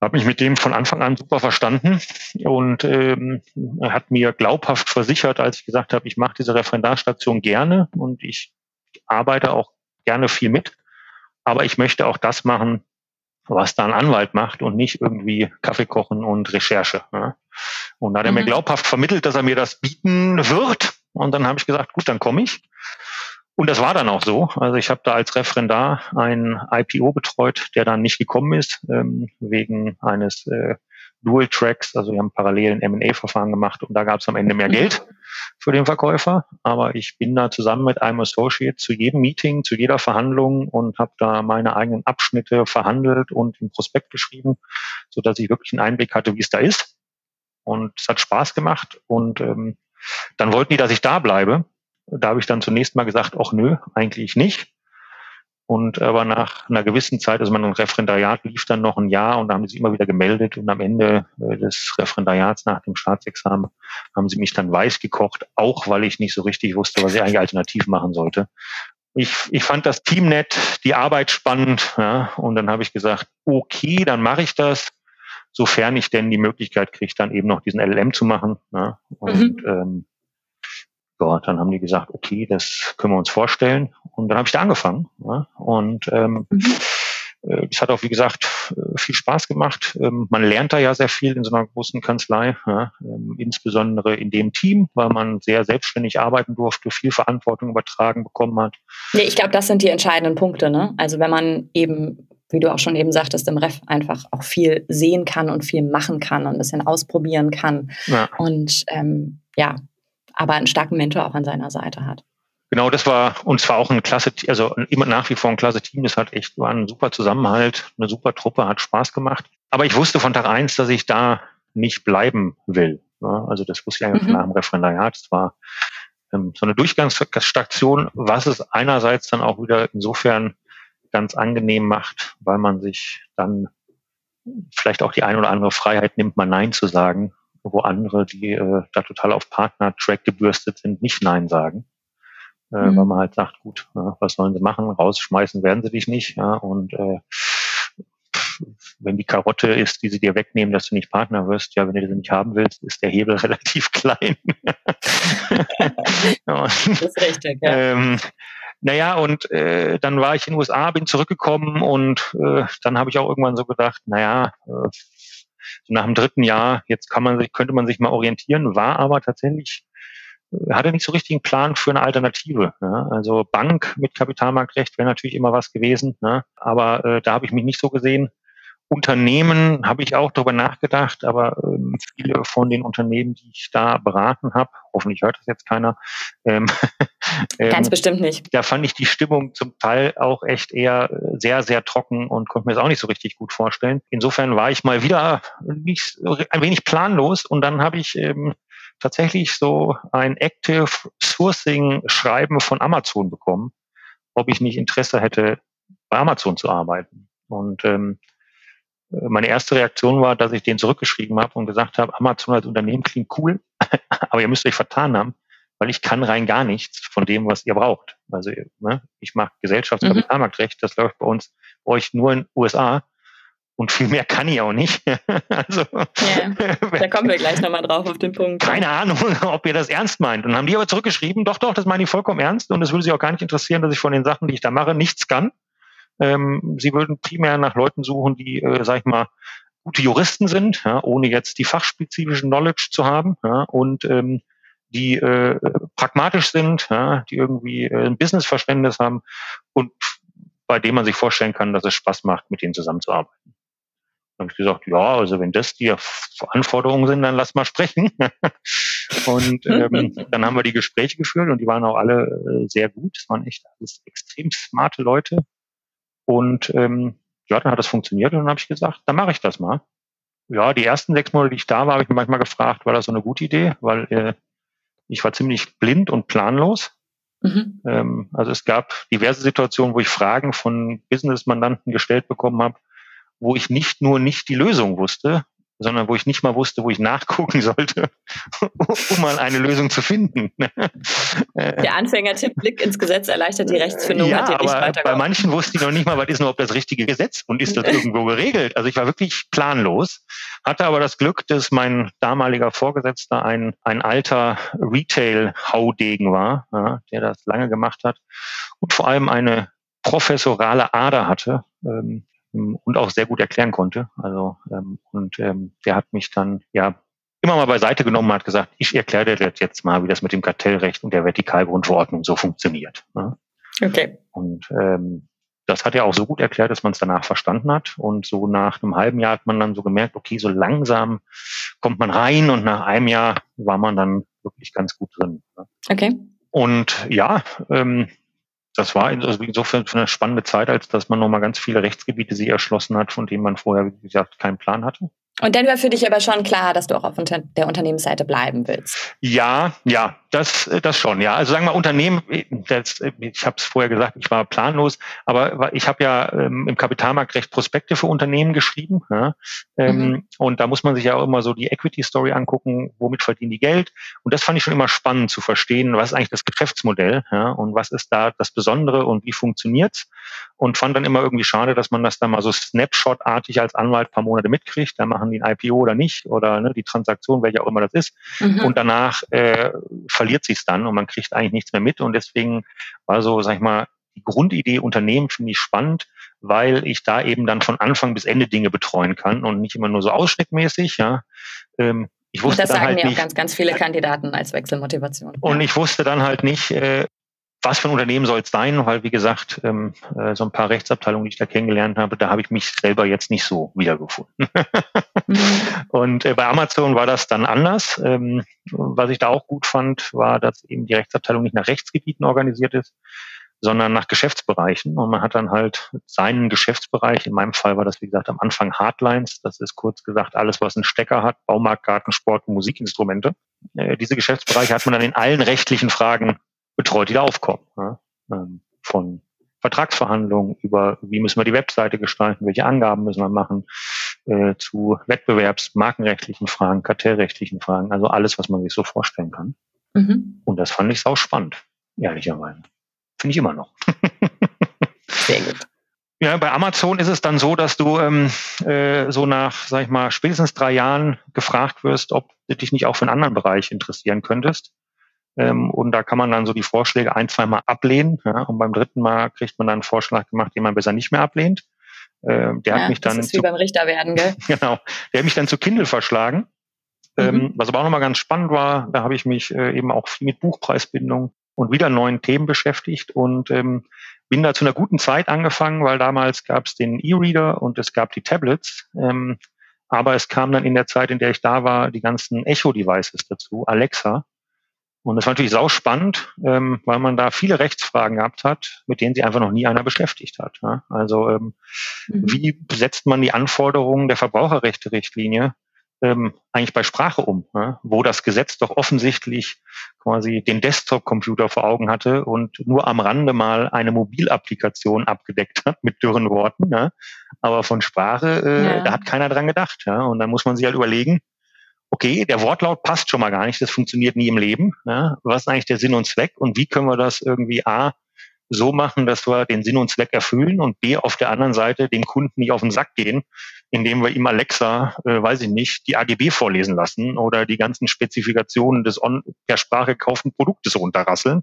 Habe mich mit dem von Anfang an super verstanden und ähm, er hat mir glaubhaft versichert, als ich gesagt habe, ich mache diese Referendarstation gerne und ich arbeite auch gerne viel mit, aber ich möchte auch das machen, was da ein Anwalt macht und nicht irgendwie Kaffee kochen und Recherche. Ne? Und da hat er mhm. mir glaubhaft vermittelt, dass er mir das bieten wird. Und dann habe ich gesagt, gut, dann komme ich. Und das war dann auch so. Also ich habe da als Referendar ein IPO betreut, der dann nicht gekommen ist, ähm, wegen eines äh, Dual Tracks. Also wir haben parallel ein M&A-Verfahren gemacht und da gab es am Ende mehr. Geld für den Verkäufer. Aber ich bin da zusammen mit einem Associate zu jedem Meeting, zu jeder Verhandlung und habe da meine eigenen Abschnitte verhandelt und im Prospekt geschrieben, so dass ich wirklich einen Einblick hatte, wie es da ist. Und es hat Spaß gemacht und ähm, dann wollten die, dass ich da bleibe. Da habe ich dann zunächst mal gesagt, ach nö, eigentlich nicht. Und aber nach einer gewissen Zeit, also mein Referendariat lief dann noch ein Jahr und da haben sie sich immer wieder gemeldet und am Ende äh, des Referendariats nach dem Staatsexamen haben sie mich dann weiß gekocht, auch weil ich nicht so richtig wusste, was ich eigentlich alternativ machen sollte. Ich, ich fand das Team nett, die Arbeit spannend, ja, und dann habe ich gesagt, okay, dann mache ich das, sofern ich denn die Möglichkeit kriege, dann eben noch diesen LLM zu machen. Ja, und mhm. ähm, ja, dann haben die gesagt, okay, das können wir uns vorstellen. Und dann habe ich da angefangen. Ja, und ähm, mhm. Äh, es hat auch, wie gesagt, viel Spaß gemacht. Ähm, man lernt da ja sehr viel in so einer großen Kanzlei, ja, ähm, insbesondere in dem Team, weil man sehr selbstständig arbeiten durfte, viel Verantwortung übertragen bekommen hat. Nee, ich glaube, das sind die entscheidenden Punkte. Ne? Also wenn man eben wie du auch schon eben sagtest, im Ref einfach auch viel sehen kann und viel machen kann und ein bisschen ausprobieren kann. Ja. Und ähm, ja, aber einen starken Mentor auch an seiner Seite hat. Genau, das war, und zwar auch ein klasse, also immer nach wie vor ein klasse Team. Das hat echt, war ein super Zusammenhalt, eine super Truppe, hat Spaß gemacht. Aber ich wusste von Tag eins, dass ich da nicht bleiben will. Also das wusste ich eigentlich mhm. nach dem Referendariat. Es war ähm, so eine Durchgangsstation, was es einerseits dann auch wieder insofern ganz angenehm macht, weil man sich dann vielleicht auch die ein oder andere Freiheit nimmt, mal Nein zu sagen wo andere, die äh, da total auf Partner-Track gebürstet sind, nicht Nein sagen. Äh, mhm. Weil man halt sagt, gut, äh, was sollen sie machen? Rausschmeißen werden sie dich nicht. Ja, und äh, wenn die Karotte ist, die sie dir wegnehmen, dass du nicht Partner wirst, ja, wenn du sie nicht haben willst, ist der Hebel (laughs) relativ klein. (laughs) das ist richtig, ja. Ähm, naja, und äh, dann war ich in den USA, bin zurückgekommen und äh, dann habe ich auch irgendwann so gedacht, naja, äh, so nach dem dritten Jahr, jetzt kann man sich, könnte man sich mal orientieren, war aber tatsächlich äh, hatte nicht so richtig einen Plan für eine Alternative. Ja. Also Bank mit Kapitalmarktrecht wäre natürlich immer was gewesen, ne? aber äh, da habe ich mich nicht so gesehen. Unternehmen habe ich auch darüber nachgedacht, aber ähm, viele von den Unternehmen, die ich da beraten habe, hoffentlich hört das jetzt keiner, ähm, (laughs) Ganz ähm, bestimmt nicht. Da fand ich die Stimmung zum Teil auch echt eher sehr, sehr trocken und konnte mir das auch nicht so richtig gut vorstellen. Insofern war ich mal wieder nicht, ein wenig planlos und dann habe ich ähm, tatsächlich so ein Active Sourcing Schreiben von Amazon bekommen, ob ich nicht Interesse hätte, bei Amazon zu arbeiten. Und ähm, meine erste Reaktion war, dass ich den zurückgeschrieben habe und gesagt habe, Amazon als Unternehmen klingt cool, (laughs) aber ihr müsst euch vertan haben, weil ich kann rein gar nichts von dem, was ihr braucht. Also ne, ich mache Gesellschaftskapitalmarktrecht, das läuft bei uns bei euch nur in USA und viel mehr kann ich auch nicht. (laughs) also, ja, da kommen wir gleich nochmal drauf auf den Punkt. Keine Ahnung, (laughs) ob ihr das ernst meint. Und haben die aber zurückgeschrieben, doch, doch, das meine ich vollkommen ernst und es würde sie auch gar nicht interessieren, dass ich von den Sachen, die ich da mache, nichts kann. Ähm, sie würden primär nach Leuten suchen, die, äh, sag ich mal, gute Juristen sind, ja, ohne jetzt die fachspezifischen Knowledge zu haben ja, und ähm, die äh, pragmatisch sind, ja, die irgendwie äh, ein Businessverständnis haben und bei dem man sich vorstellen kann, dass es Spaß macht, mit denen zusammenzuarbeiten. Dann habe ich gesagt, ja, also wenn das die Anforderungen sind, dann lass mal sprechen. (laughs) und ähm, (laughs) dann haben wir die Gespräche geführt und die waren auch alle äh, sehr gut. Es waren echt alles extrem smarte Leute, und ähm, ja, dann hat das funktioniert und dann habe ich gesagt, dann mache ich das mal. Ja, die ersten sechs Monate, die ich da war, habe ich mir manchmal gefragt, war das so eine gute Idee, weil äh, ich war ziemlich blind und planlos. Mhm. Ähm, also es gab diverse Situationen, wo ich Fragen von Business-Mandanten gestellt bekommen habe, wo ich nicht nur nicht die Lösung wusste, sondern wo ich nicht mal wusste, wo ich nachgucken (laughs) sollte, um mal eine Lösung zu finden. Der Anfängertipp Blick ins Gesetz erleichtert die Rechtsfindung. Ja, hat aber bei manchen wusste ich noch nicht mal, was ist überhaupt das richtige Gesetz und ist das irgendwo geregelt. Also ich war wirklich planlos, hatte aber das Glück, dass mein damaliger Vorgesetzter ein, ein alter Retail-Haudegen war, ja, der das lange gemacht hat und vor allem eine professorale Ader hatte, ähm, und auch sehr gut erklären konnte. Also ähm, und ähm, der hat mich dann ja immer mal beiseite genommen und hat gesagt, ich erkläre dir jetzt mal, wie das mit dem Kartellrecht und der Vertikalgrundverordnung so funktioniert. Ne? Okay. Und ähm, das hat er auch so gut erklärt, dass man es danach verstanden hat. Und so nach einem halben Jahr hat man dann so gemerkt, okay, so langsam kommt man rein und nach einem Jahr war man dann wirklich ganz gut drin. Ne? Okay. Und ja, ähm, das war also insofern eine spannende Zeit, als dass man nochmal ganz viele Rechtsgebiete sich erschlossen hat, von denen man vorher, wie gesagt, keinen Plan hatte. Und dann war für dich aber schon klar, dass du auch auf der Unternehmensseite bleiben willst. Ja, ja, das, das schon. Ja, also sagen wir Unternehmen. Das, ich habe es vorher gesagt, ich war planlos, aber ich habe ja ähm, im Kapitalmarktrecht Prospekte für Unternehmen geschrieben. Ja, ähm, mhm. Und da muss man sich ja auch immer so die Equity Story angucken, womit verdienen die Geld. Und das fand ich schon immer spannend zu verstehen, was ist eigentlich das Geschäftsmodell ja, und was ist da das Besondere und wie funktioniert's und fand dann immer irgendwie schade, dass man das dann mal so Snapshot-artig als Anwalt paar Monate mitkriegt. Dann machen die ein IPO oder nicht oder ne, die Transaktion, welche auch immer das ist. Mhm. Und danach äh, verliert sich dann und man kriegt eigentlich nichts mehr mit. Und deswegen war so, sag ich mal, die Grundidee Unternehmen finde ich spannend, weil ich da eben dann von Anfang bis Ende Dinge betreuen kann und nicht immer nur so ausschnittmäßig. Ja. Ähm, ich wusste das sagen halt mir nicht, auch ganz, ganz viele Kandidaten als Wechselmotivation. Und ich wusste dann halt nicht, äh, was für ein Unternehmen soll es sein? Weil, wie gesagt, ähm, äh, so ein paar Rechtsabteilungen, die ich da kennengelernt habe, da habe ich mich selber jetzt nicht so wiedergefunden. mhm. (laughs) Und äh, bei Amazon war das dann anders. Ähm, was ich da auch gut fand, war, dass eben die Rechtsabteilung nicht nach Rechtsgebieten organisiert ist, sondern nach Geschäftsbereichen. Und man hat dann halt seinen Geschäftsbereich, in meinem Fall war das, wie gesagt, am Anfang Hardlines, das ist kurz gesagt alles, was einen Stecker hat, Baumarkt, Garten, Sport Musikinstrumente. Äh, diese Geschäftsbereiche hat man dann in allen rechtlichen Fragen betreut, die da aufkommen. Ja? Ähm, von Vertragsverhandlungen über, wie müssen wir die Webseite gestalten, welche Angaben müssen wir machen, äh, zu Wettbewerbs-, markenrechtlichen Fragen, kartellrechtlichen Fragen, also alles, was man sich so vorstellen kann. Mhm. Und das fand ich auch spannend, ehrlicherweise. Finde ich immer noch. (laughs) Sehr gut. Ja, bei Amazon ist es dann so, dass du ähm, äh, so nach, sag ich mal, spätestens drei Jahren gefragt wirst, ob du dich nicht auch für einen anderen Bereich interessieren könntest. Ähm, und da kann man dann so die Vorschläge ein, zwei Mal ablehnen. Ja, und beim dritten Mal kriegt man dann einen Vorschlag gemacht, den man besser nicht mehr ablehnt. Ähm, der ja, hat mich dann. Das ist wie zu, beim Richter werden, gell? (laughs) genau. Der hat mich dann zu Kindle verschlagen. Ähm, mhm. Ähm, was aber auch nochmal ganz spannend war, da habe ich mich äh, eben auch viel mit Buchpreisbindung und wieder neuen Themen beschäftigt und ähm, bin da zu einer guten Zeit angefangen, weil damals gab es den E-Reader und es gab die Tablets. Ähm, aber es kam dann in der Zeit, in der ich da war, die ganzen Echo-Devices dazu, Alexa. Und das war natürlich sau spannend, ähm, weil man da viele Rechtsfragen gehabt hat, mit denen sich einfach noch nie einer beschäftigt hat. Ja? Also ähm, mhm. wie setzt man die Anforderungen der Verbraucherrechte-Richtlinie ähm, eigentlich bei Sprache um, ja? wo das Gesetz doch offensichtlich quasi den Desktop-Computer vor Augen hatte und nur am Rande mal eine Mobilapplikation abgedeckt hat mit dürren Worten. Ja? Aber von Sprache, äh, ja. da hat keiner dran gedacht. Ja? Und dann muss man sich halt überlegen, okay, der Wortlaut passt schon mal gar nicht, das funktioniert nie im Leben. Ja? Was ist eigentlich der Sinn und Zweck und wie können wir das irgendwie A so machen, dass wir den Sinn und Zweck erfüllen und B auf der anderen Seite dem Kunden nicht auf den Sack gehen, indem wir ihm Alexa, äh, weiß ich nicht, die AGB vorlesen lassen oder die ganzen Spezifikationen des on per Sprache gekauften Produktes runterrasseln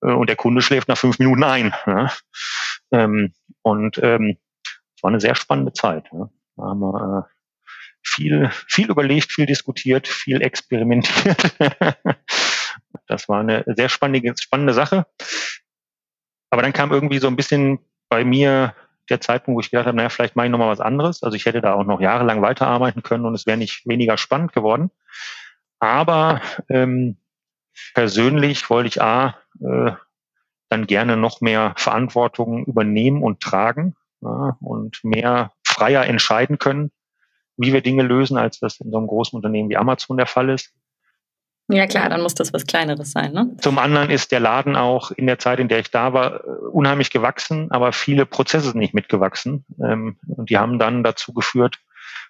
äh, und der Kunde schläft nach fünf Minuten ein. Ja? Ähm, und ähm, war eine sehr spannende Zeit. Ja? Da haben wir, äh, viel, viel überlegt, viel diskutiert, viel experimentiert. (laughs) das war eine sehr spannende, spannende Sache. Aber dann kam irgendwie so ein bisschen bei mir der Zeitpunkt, wo ich gedacht habe, naja, vielleicht mache ich nochmal was anderes. Also ich hätte da auch noch jahrelang weiterarbeiten können und es wäre nicht weniger spannend geworden. Aber ähm, persönlich wollte ich A, äh, dann gerne noch mehr Verantwortung übernehmen und tragen ja, und mehr freier entscheiden können wie wir Dinge lösen, als das in so einem großen Unternehmen wie Amazon der Fall ist. Ja klar, dann muss das was Kleineres sein. Ne? Zum anderen ist der Laden auch in der Zeit, in der ich da war, unheimlich gewachsen, aber viele Prozesse sind nicht mitgewachsen. Ähm, und die haben dann dazu geführt,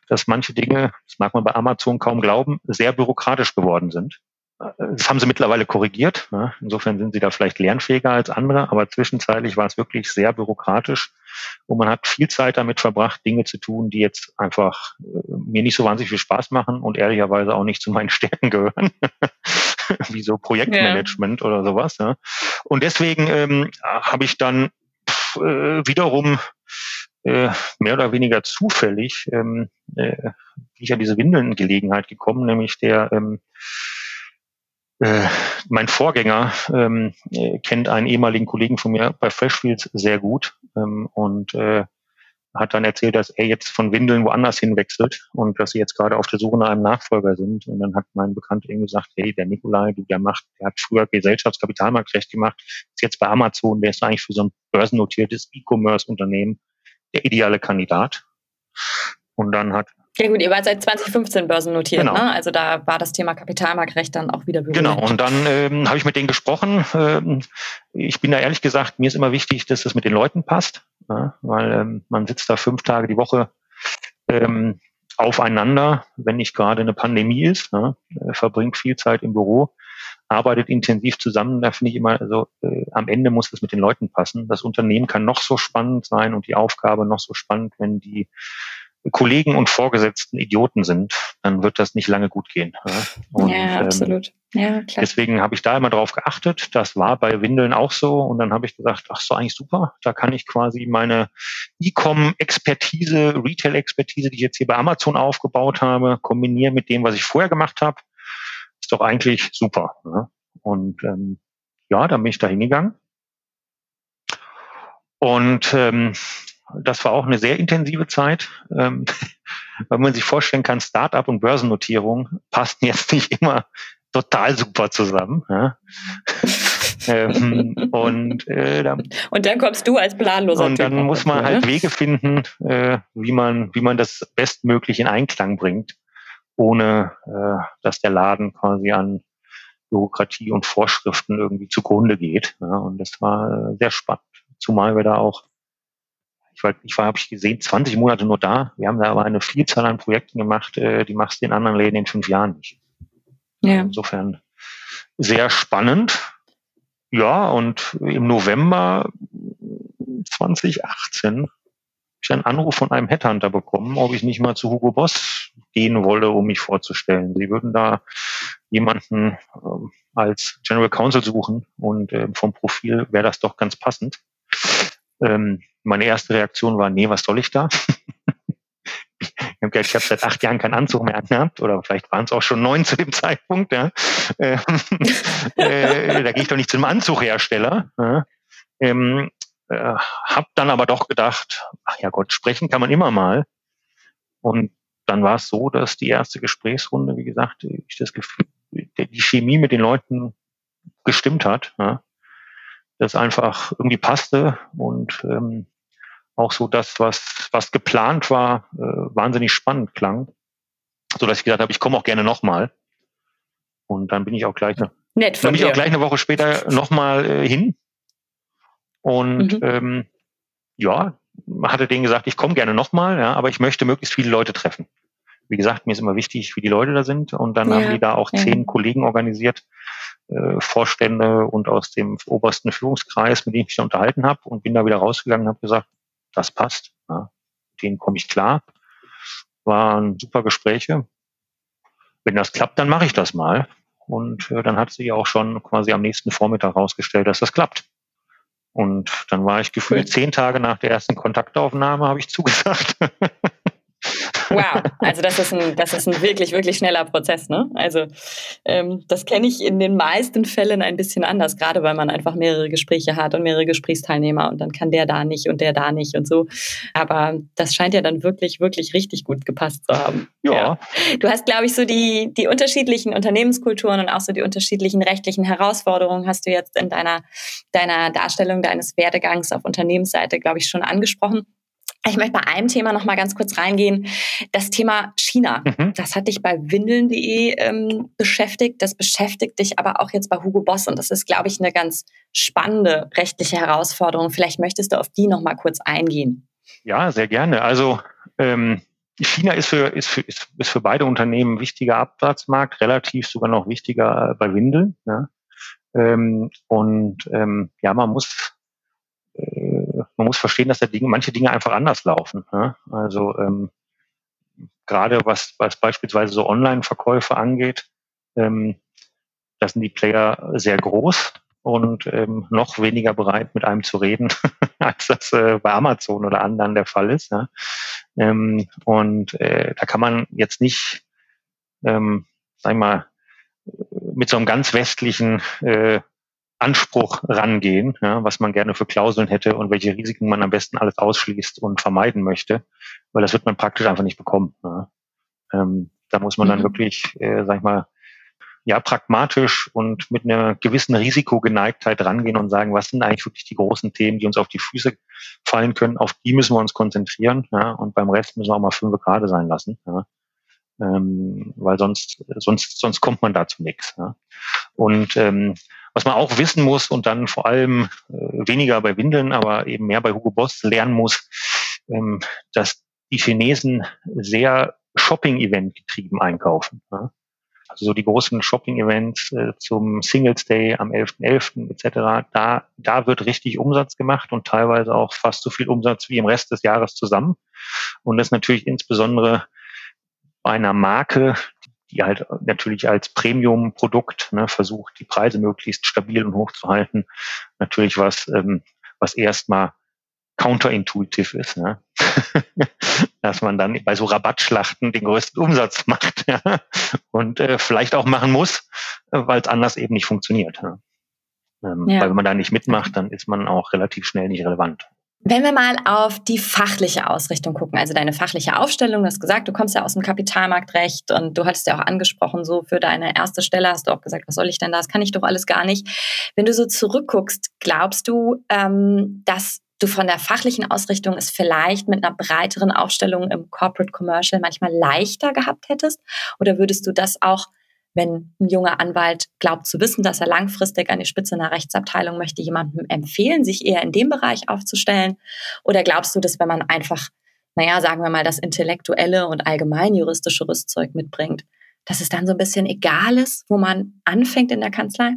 dass manche Dinge, das mag man bei Amazon kaum glauben, sehr bürokratisch geworden sind. Das haben sie mittlerweile korrigiert. Ne? Insofern sind sie da vielleicht lernfähiger als andere, aber zwischenzeitlich war es wirklich sehr bürokratisch und man hat viel Zeit damit verbracht, Dinge zu tun, die jetzt einfach äh, mir nicht so wahnsinnig viel Spaß machen und ehrlicherweise auch nicht zu meinen (laughs) Stärken gehören, (laughs) wie so Projektmanagement ja. oder sowas. Ja? Und deswegen ähm, habe ich dann pff, äh, wiederum äh, mehr oder weniger zufällig ähm, äh, bin ich an diese Windeln-Gelegenheit gekommen, nämlich der ähm, äh, mein Vorgänger ähm, äh, kennt einen ehemaligen Kollegen von mir bei Freshfields sehr gut ähm, und äh, hat dann erzählt, dass er jetzt von Windeln woanders hinwechselt und dass sie jetzt gerade auf der Suche nach einem Nachfolger sind. Und dann hat mein Bekannter eben gesagt, hey, der Nikolai, der macht, der hat früher Gesellschaftskapitalmarktrecht gemacht, ist jetzt bei Amazon, der ist eigentlich für so ein börsennotiertes E-Commerce-Unternehmen der ideale Kandidat. Und dann hat ja gut, ihr wart seit 2015 börsennotiert, genau. ne? Also da war das Thema Kapitalmarktrecht dann auch wieder berührt. Genau, und dann ähm, habe ich mit denen gesprochen. Ähm, ich bin da ehrlich gesagt, mir ist immer wichtig, dass es mit den Leuten passt, ja? weil ähm, man sitzt da fünf Tage die Woche ähm, aufeinander, wenn nicht gerade eine Pandemie ist, ne? verbringt viel Zeit im Büro, arbeitet intensiv zusammen. Da finde ich immer, also äh, am Ende muss es mit den Leuten passen. Das Unternehmen kann noch so spannend sein und die Aufgabe noch so spannend, wenn die Kollegen und Vorgesetzten Idioten sind, dann wird das nicht lange gut gehen. Und, ja, ähm, absolut. Ja, klar. Deswegen habe ich da immer drauf geachtet. Das war bei Windeln auch so. Und dann habe ich gesagt, ach so, eigentlich super. Da kann ich quasi meine E-Com-Expertise, Retail-Expertise, die ich jetzt hier bei Amazon aufgebaut habe, kombinieren mit dem, was ich vorher gemacht habe. Ist doch eigentlich super. Und ähm, ja, dann bin ich da hingegangen. Und ähm, das war auch eine sehr intensive Zeit, ähm, (laughs) weil man sich vorstellen kann, Startup und Börsennotierung passten jetzt nicht immer total super zusammen. Ja. (laughs) ähm, und, äh, dann, und dann kommst du als planloser Und dann muss man halt ne? Wege finden, äh, wie man wie man das bestmöglich in Einklang bringt, ohne äh, dass der Laden quasi an Bürokratie und Vorschriften irgendwie zugrunde geht. Ja. Und das war äh, sehr spannend, zumal wir da auch ich war, ich war habe ich gesehen, 20 Monate nur da. Wir haben da aber eine Vielzahl an Projekten gemacht, äh, die machst du in anderen Läden in fünf Jahren nicht. Ja. Insofern sehr spannend. Ja, und im November 2018 habe ich einen Anruf von einem Headhunter bekommen, ob ich nicht mal zu Hugo Boss gehen wolle, um mich vorzustellen. Sie würden da jemanden äh, als General Counsel suchen und äh, vom Profil wäre das doch ganz passend. Ähm, meine erste Reaktion war, nee, was soll ich da? ich habe gesagt, ich habe seit acht Jahren keinen Anzug mehr angehabt oder vielleicht waren es auch schon neun (laughs) zu dem Zeitpunkt. Ja. Ähm, (laughs) äh, da gehe ich doch nicht zu einem Anzughersteller. Ja. Ähm, äh, hab dann aber doch gedacht, ach ja Gott, sprechen kann man immer mal. Und dann war es so, dass die erste Gesprächsrunde, wie gesagt, ich das Gefühl, die Chemie mit den Leuten gestimmt hat. Ja das einfach irgendwie passte und ähm, auch so das, was, was geplant war, äh, wahnsinnig spannend klang. So dass ich gesagt habe, ich komme auch gerne nochmal. Und dann bin ich auch gleich eine, Nett dann bin ich auch gleich eine Woche später nochmal äh, hin. Und mhm. ähm, ja, hatte denen gesagt, ich komme gerne nochmal, ja, aber ich möchte möglichst viele Leute treffen. Wie gesagt, mir ist immer wichtig, wie die Leute da sind. Und dann ja, haben die da auch ja. zehn Kollegen organisiert, äh, Vorstände und aus dem obersten Führungskreis, mit denen ich mich da unterhalten habe und bin da wieder rausgegangen und habe gesagt, das passt, ja, denen komme ich klar. Waren super Gespräche. Wenn das klappt, dann mache ich das mal. Und äh, dann hat sie auch schon quasi am nächsten Vormittag rausgestellt, dass das klappt. Und dann war ich gefühlt zehn Tage nach der ersten Kontaktaufnahme, habe ich zugesagt. (laughs) Wow, also das ist ein, das ist ein wirklich, wirklich schneller Prozess. Ne? Also ähm, das kenne ich in den meisten Fällen ein bisschen anders, gerade weil man einfach mehrere Gespräche hat und mehrere Gesprächsteilnehmer und dann kann der da nicht und der da nicht und so. Aber das scheint ja dann wirklich, wirklich richtig gut gepasst zu haben. Ja. ja. Du hast, glaube ich, so die, die unterschiedlichen Unternehmenskulturen und auch so die unterschiedlichen rechtlichen Herausforderungen hast du jetzt in deiner, deiner Darstellung deines Werdegangs auf Unternehmensseite, glaube ich, schon angesprochen. Ich möchte bei einem Thema noch mal ganz kurz reingehen. Das Thema China. Mhm. Das hat dich bei windeln.de ähm, beschäftigt. Das beschäftigt dich aber auch jetzt bei Hugo Boss. Und das ist, glaube ich, eine ganz spannende rechtliche Herausforderung. Vielleicht möchtest du auf die noch mal kurz eingehen. Ja, sehr gerne. Also ähm, China ist für, ist, für, ist, ist für beide Unternehmen ein wichtiger Absatzmarkt, relativ sogar noch wichtiger bei Windeln. Ja. Ähm, und ähm, ja, man muss äh, man muss verstehen, dass da Dinge, manche Dinge einfach anders laufen. Ja. Also ähm, gerade was, was beispielsweise so Online-Verkäufe angeht, ähm, da sind die Player sehr groß und ähm, noch weniger bereit, mit einem zu reden, (laughs) als das äh, bei Amazon oder anderen der Fall ist. Ja. Ähm, und äh, da kann man jetzt nicht, ähm, sag ich mal, mit so einem ganz westlichen äh, Anspruch rangehen, ja, was man gerne für Klauseln hätte und welche Risiken man am besten alles ausschließt und vermeiden möchte, weil das wird man praktisch einfach nicht bekommen. Ja. Ähm, da muss man dann mhm. wirklich, äh, sag ich mal, ja, pragmatisch und mit einer gewissen Risikogeneigtheit rangehen und sagen, was sind eigentlich wirklich die großen Themen, die uns auf die Füße fallen können, auf die müssen wir uns konzentrieren, ja, und beim Rest müssen wir auch mal fünf gerade sein lassen, ja, ähm, weil sonst, sonst, sonst kommt man dazu nichts. Ja. Und ähm, was man auch wissen muss und dann vor allem äh, weniger bei Windeln, aber eben mehr bei Hugo Boss lernen muss, ähm, dass die Chinesen sehr Shopping-Event getrieben einkaufen. Ja also so die großen Shopping-Events äh, zum Singles Day am 11.11. .11. etc., da, da wird richtig Umsatz gemacht und teilweise auch fast so viel Umsatz wie im Rest des Jahres zusammen. Und das natürlich insbesondere bei einer Marke, die halt natürlich als Premium-Produkt ne, versucht, die Preise möglichst stabil und hoch zu halten, natürlich was, ähm, was erstmal counterintuitiv ist. Ne? (laughs) Dass man dann bei so Rabattschlachten den größten Umsatz (laughs) macht ja? und äh, vielleicht auch machen muss, weil es anders eben nicht funktioniert. Ja? Ähm, ja. Weil wenn man da nicht mitmacht, dann ist man auch relativ schnell nicht relevant. Wenn wir mal auf die fachliche Ausrichtung gucken, also deine fachliche Aufstellung, du hast gesagt, du kommst ja aus dem Kapitalmarktrecht und du hattest ja auch angesprochen, so für deine erste Stelle hast du auch gesagt, was soll ich denn da, das kann ich doch alles gar nicht. Wenn du so zurückguckst, glaubst du, ähm, dass du von der fachlichen Ausrichtung es vielleicht mit einer breiteren Aufstellung im Corporate Commercial manchmal leichter gehabt hättest? Oder würdest du das auch, wenn ein junger Anwalt glaubt zu wissen, dass er langfristig an die Spitze einer Rechtsabteilung möchte, jemandem empfehlen, sich eher in dem Bereich aufzustellen? Oder glaubst du, dass wenn man einfach, naja, sagen wir mal, das intellektuelle und allgemein juristische Rüstzeug mitbringt, dass es dann so ein bisschen egal ist, wo man anfängt in der Kanzlei?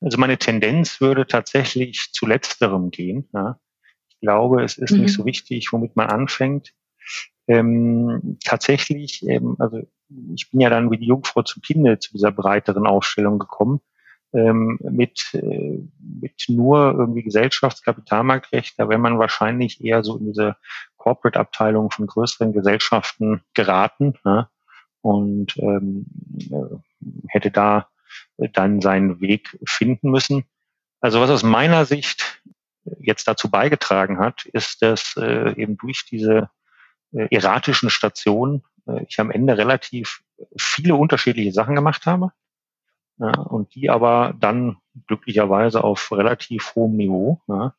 Also meine Tendenz würde tatsächlich zu letzterem gehen. Ja glaube, es ist mhm. nicht so wichtig, womit man anfängt. Ähm, tatsächlich, ähm, also ich bin ja dann wie die Jungfrau zum Kinde zu dieser breiteren Aufstellung gekommen, ähm, mit, äh, mit nur irgendwie Gesellschaftskapitalmarktrecht, da wäre man wahrscheinlich eher so in diese Corporate-Abteilung von größeren Gesellschaften geraten ne? und ähm, äh, hätte da dann seinen Weg finden müssen. Also was aus meiner Sicht jetzt dazu beigetragen hat, ist, dass äh, eben durch diese äh, erratischen Stationen ich am Ende relativ viele unterschiedliche Sachen gemacht habe ja, und die aber dann glücklicherweise auf relativ hohem Niveau, ja,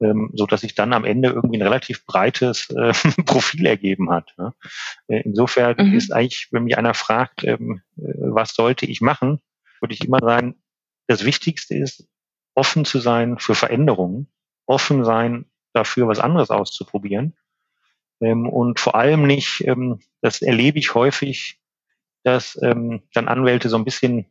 ähm, so dass sich dann am Ende irgendwie ein relativ breites äh, (laughs) Profil ergeben hat. Ja. Äh, insofern mhm. ist eigentlich, wenn mich einer fragt, ähm, äh, was sollte ich machen, würde ich immer sagen, das Wichtigste ist, offen zu sein für Veränderungen, offen sein dafür, was anderes auszuprobieren. Ähm, und vor allem nicht, ähm, das erlebe ich häufig, dass ähm, dann Anwälte so ein bisschen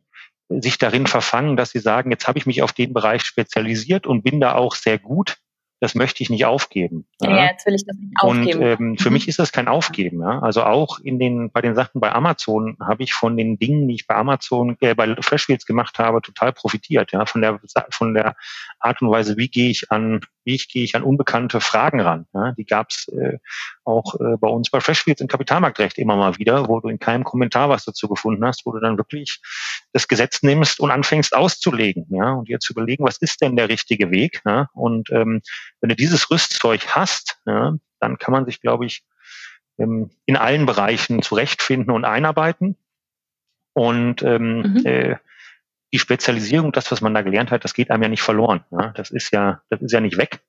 sich darin verfangen, dass sie sagen, jetzt habe ich mich auf den Bereich spezialisiert und bin da auch sehr gut das möchte ich nicht aufgeben. Ja, ja. jetzt will ich das nicht aufgeben. Und ähm, für mhm. mich ist das kein Aufgeben. Ja? Also auch in den bei den Sachen bei Amazon habe ich von den Dingen, die ich bei Amazon, äh, bei Freshfields gemacht habe, total profitiert. Ja, von der von der Art und Weise, wie gehe ich an, wie ich gehe ich an unbekannte Fragen ran. Ja? Die gab es äh, auch äh, bei uns bei Freshfields im Kapitalmarktrecht immer mal wieder, wo du in keinem Kommentar was dazu gefunden hast, wo du dann wirklich das Gesetz nimmst und anfängst auszulegen. Ja, und dir zu überlegen, was ist denn der richtige Weg? Ja? Und ähm, wenn du dieses Rüstzeug hast, ja, dann kann man sich, glaube ich, ähm, in allen Bereichen zurechtfinden und einarbeiten. Und ähm, mhm. äh, die Spezialisierung, das, was man da gelernt hat, das geht einem ja nicht verloren. Ja? Das ist ja, das ist ja nicht weg.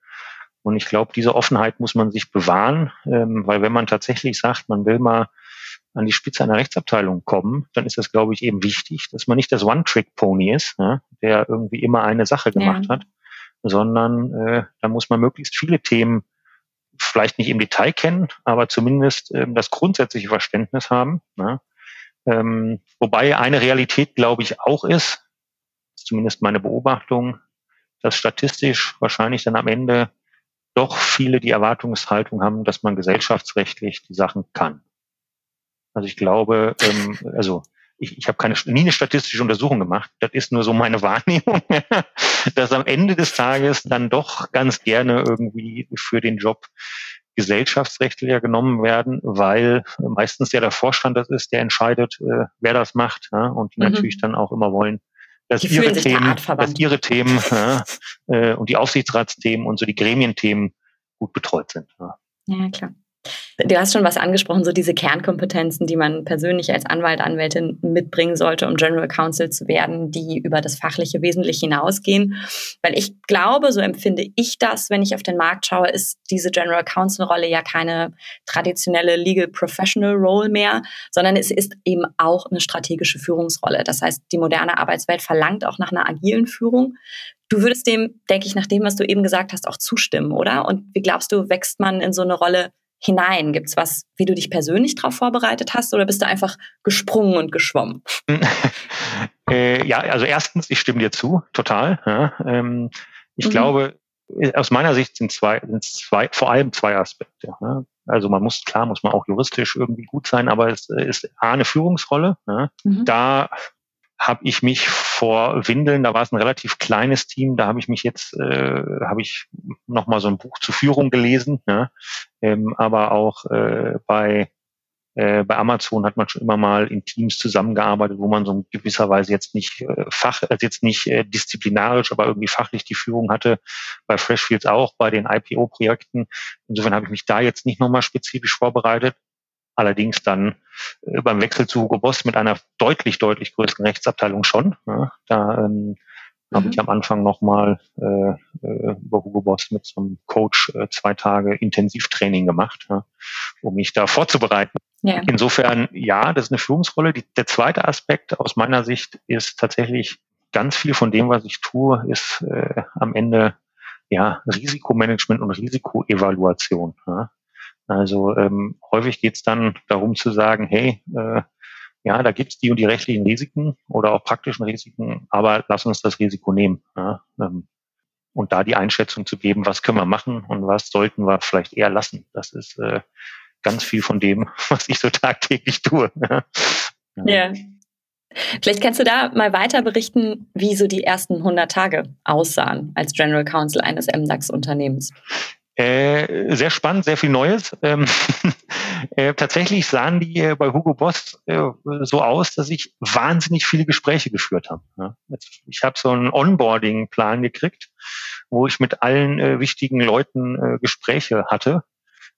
Und ich glaube, diese Offenheit muss man sich bewahren, ähm, weil wenn man tatsächlich sagt, man will mal an die Spitze einer Rechtsabteilung kommen, dann ist das, glaube ich, eben wichtig, dass man nicht das One-Trick-Pony ist, ja, der irgendwie immer eine Sache gemacht ja. hat, sondern äh, da muss man möglichst viele Themen vielleicht nicht im Detail kennen, aber zumindest ähm, das grundsätzliche Verständnis haben. Ne? Ähm, wobei eine Realität, glaube ich, auch ist, zumindest meine Beobachtung, dass statistisch wahrscheinlich dann am Ende doch viele die Erwartungshaltung haben, dass man gesellschaftsrechtlich die Sachen kann. Also ich glaube, ähm, also ich, ich habe keine nie eine statistische Untersuchung gemacht. Das ist nur so meine (laughs) Wahrnehmung, dass am Ende des Tages dann doch ganz gerne irgendwie für den Job Gesellschaftsrechtler genommen werden, weil meistens ja der Vorstand das ist, der entscheidet, äh, wer das macht, ja, und die mhm. natürlich dann auch immer wollen, dass ihre Themen, dass ihre Themen äh, und die Aufsichtsratsthemen und so die Gremienthemen gut betreut sind. Ja klar. Du hast schon was angesprochen, so diese Kernkompetenzen, die man persönlich als Anwalt, Anwältin mitbringen sollte, um General Counsel zu werden, die über das Fachliche wesentlich hinausgehen. Weil ich glaube, so empfinde ich das, wenn ich auf den Markt schaue, ist diese General Counsel Rolle ja keine traditionelle Legal Professional Role mehr, sondern es ist eben auch eine strategische Führungsrolle. Das heißt, die moderne Arbeitswelt verlangt auch nach einer agilen Führung. Du würdest dem, denke ich, nach dem, was du eben gesagt hast, auch zustimmen, oder? Und wie glaubst du, wächst man in so eine Rolle hinein? Gibt es was, wie du dich persönlich darauf vorbereitet hast oder bist du einfach gesprungen und geschwommen? (laughs) äh, ja, also erstens, ich stimme dir zu, total. Ja, ähm, ich mhm. glaube, äh, aus meiner Sicht sind zwei, sind zwei, vor allem zwei Aspekte. Ja. Also man muss, klar, muss man auch juristisch irgendwie gut sein, aber es ist A, eine Führungsrolle. Ja. Mhm. Da habe ich mich vor Windeln, da war es ein relativ kleines Team, da habe ich mich jetzt, äh, habe ich noch mal so ein Buch zur Führung gelesen, ja? ähm, aber auch äh, bei äh, bei Amazon hat man schon immer mal in Teams zusammengearbeitet, wo man so in gewisser Weise jetzt nicht äh, fach, also jetzt nicht äh, disziplinarisch, aber irgendwie fachlich die Führung hatte. Bei Freshfields auch, bei den IPO-Projekten. Insofern habe ich mich da jetzt nicht nochmal spezifisch vorbereitet. Allerdings dann äh, beim Wechsel zu Hugo Boss mit einer deutlich, deutlich größeren Rechtsabteilung schon. Ja, da ähm, mhm. habe ich am Anfang nochmal äh, äh, über Hugo Boss mit so einem Coach äh, zwei Tage Intensivtraining gemacht, ja, um mich da vorzubereiten. Ja. Insofern, ja, das ist eine Führungsrolle. Die, der zweite Aspekt aus meiner Sicht ist tatsächlich ganz viel von dem, was ich tue, ist äh, am Ende ja Risikomanagement und Risikoevaluation. Ja. Also ähm, häufig geht es dann darum zu sagen, hey, äh, ja, da gibt es die und die rechtlichen Risiken oder auch praktischen Risiken, aber lass uns das Risiko nehmen. Ja, ähm, und da die Einschätzung zu geben, was können wir machen und was sollten wir vielleicht eher lassen. Das ist äh, ganz viel von dem, (laughs) was ich so tagtäglich tue. Ja. ja. Vielleicht kannst du da mal weiter berichten, wie so die ersten 100 Tage aussahen als General Counsel eines MDAX-Unternehmens. Äh, sehr spannend, sehr viel Neues. Ähm, (laughs) äh, tatsächlich sahen die äh, bei Hugo Boss äh, so aus, dass ich wahnsinnig viele Gespräche geführt habe. Ja. Ich habe so einen Onboarding-Plan gekriegt, wo ich mit allen äh, wichtigen Leuten äh, Gespräche hatte.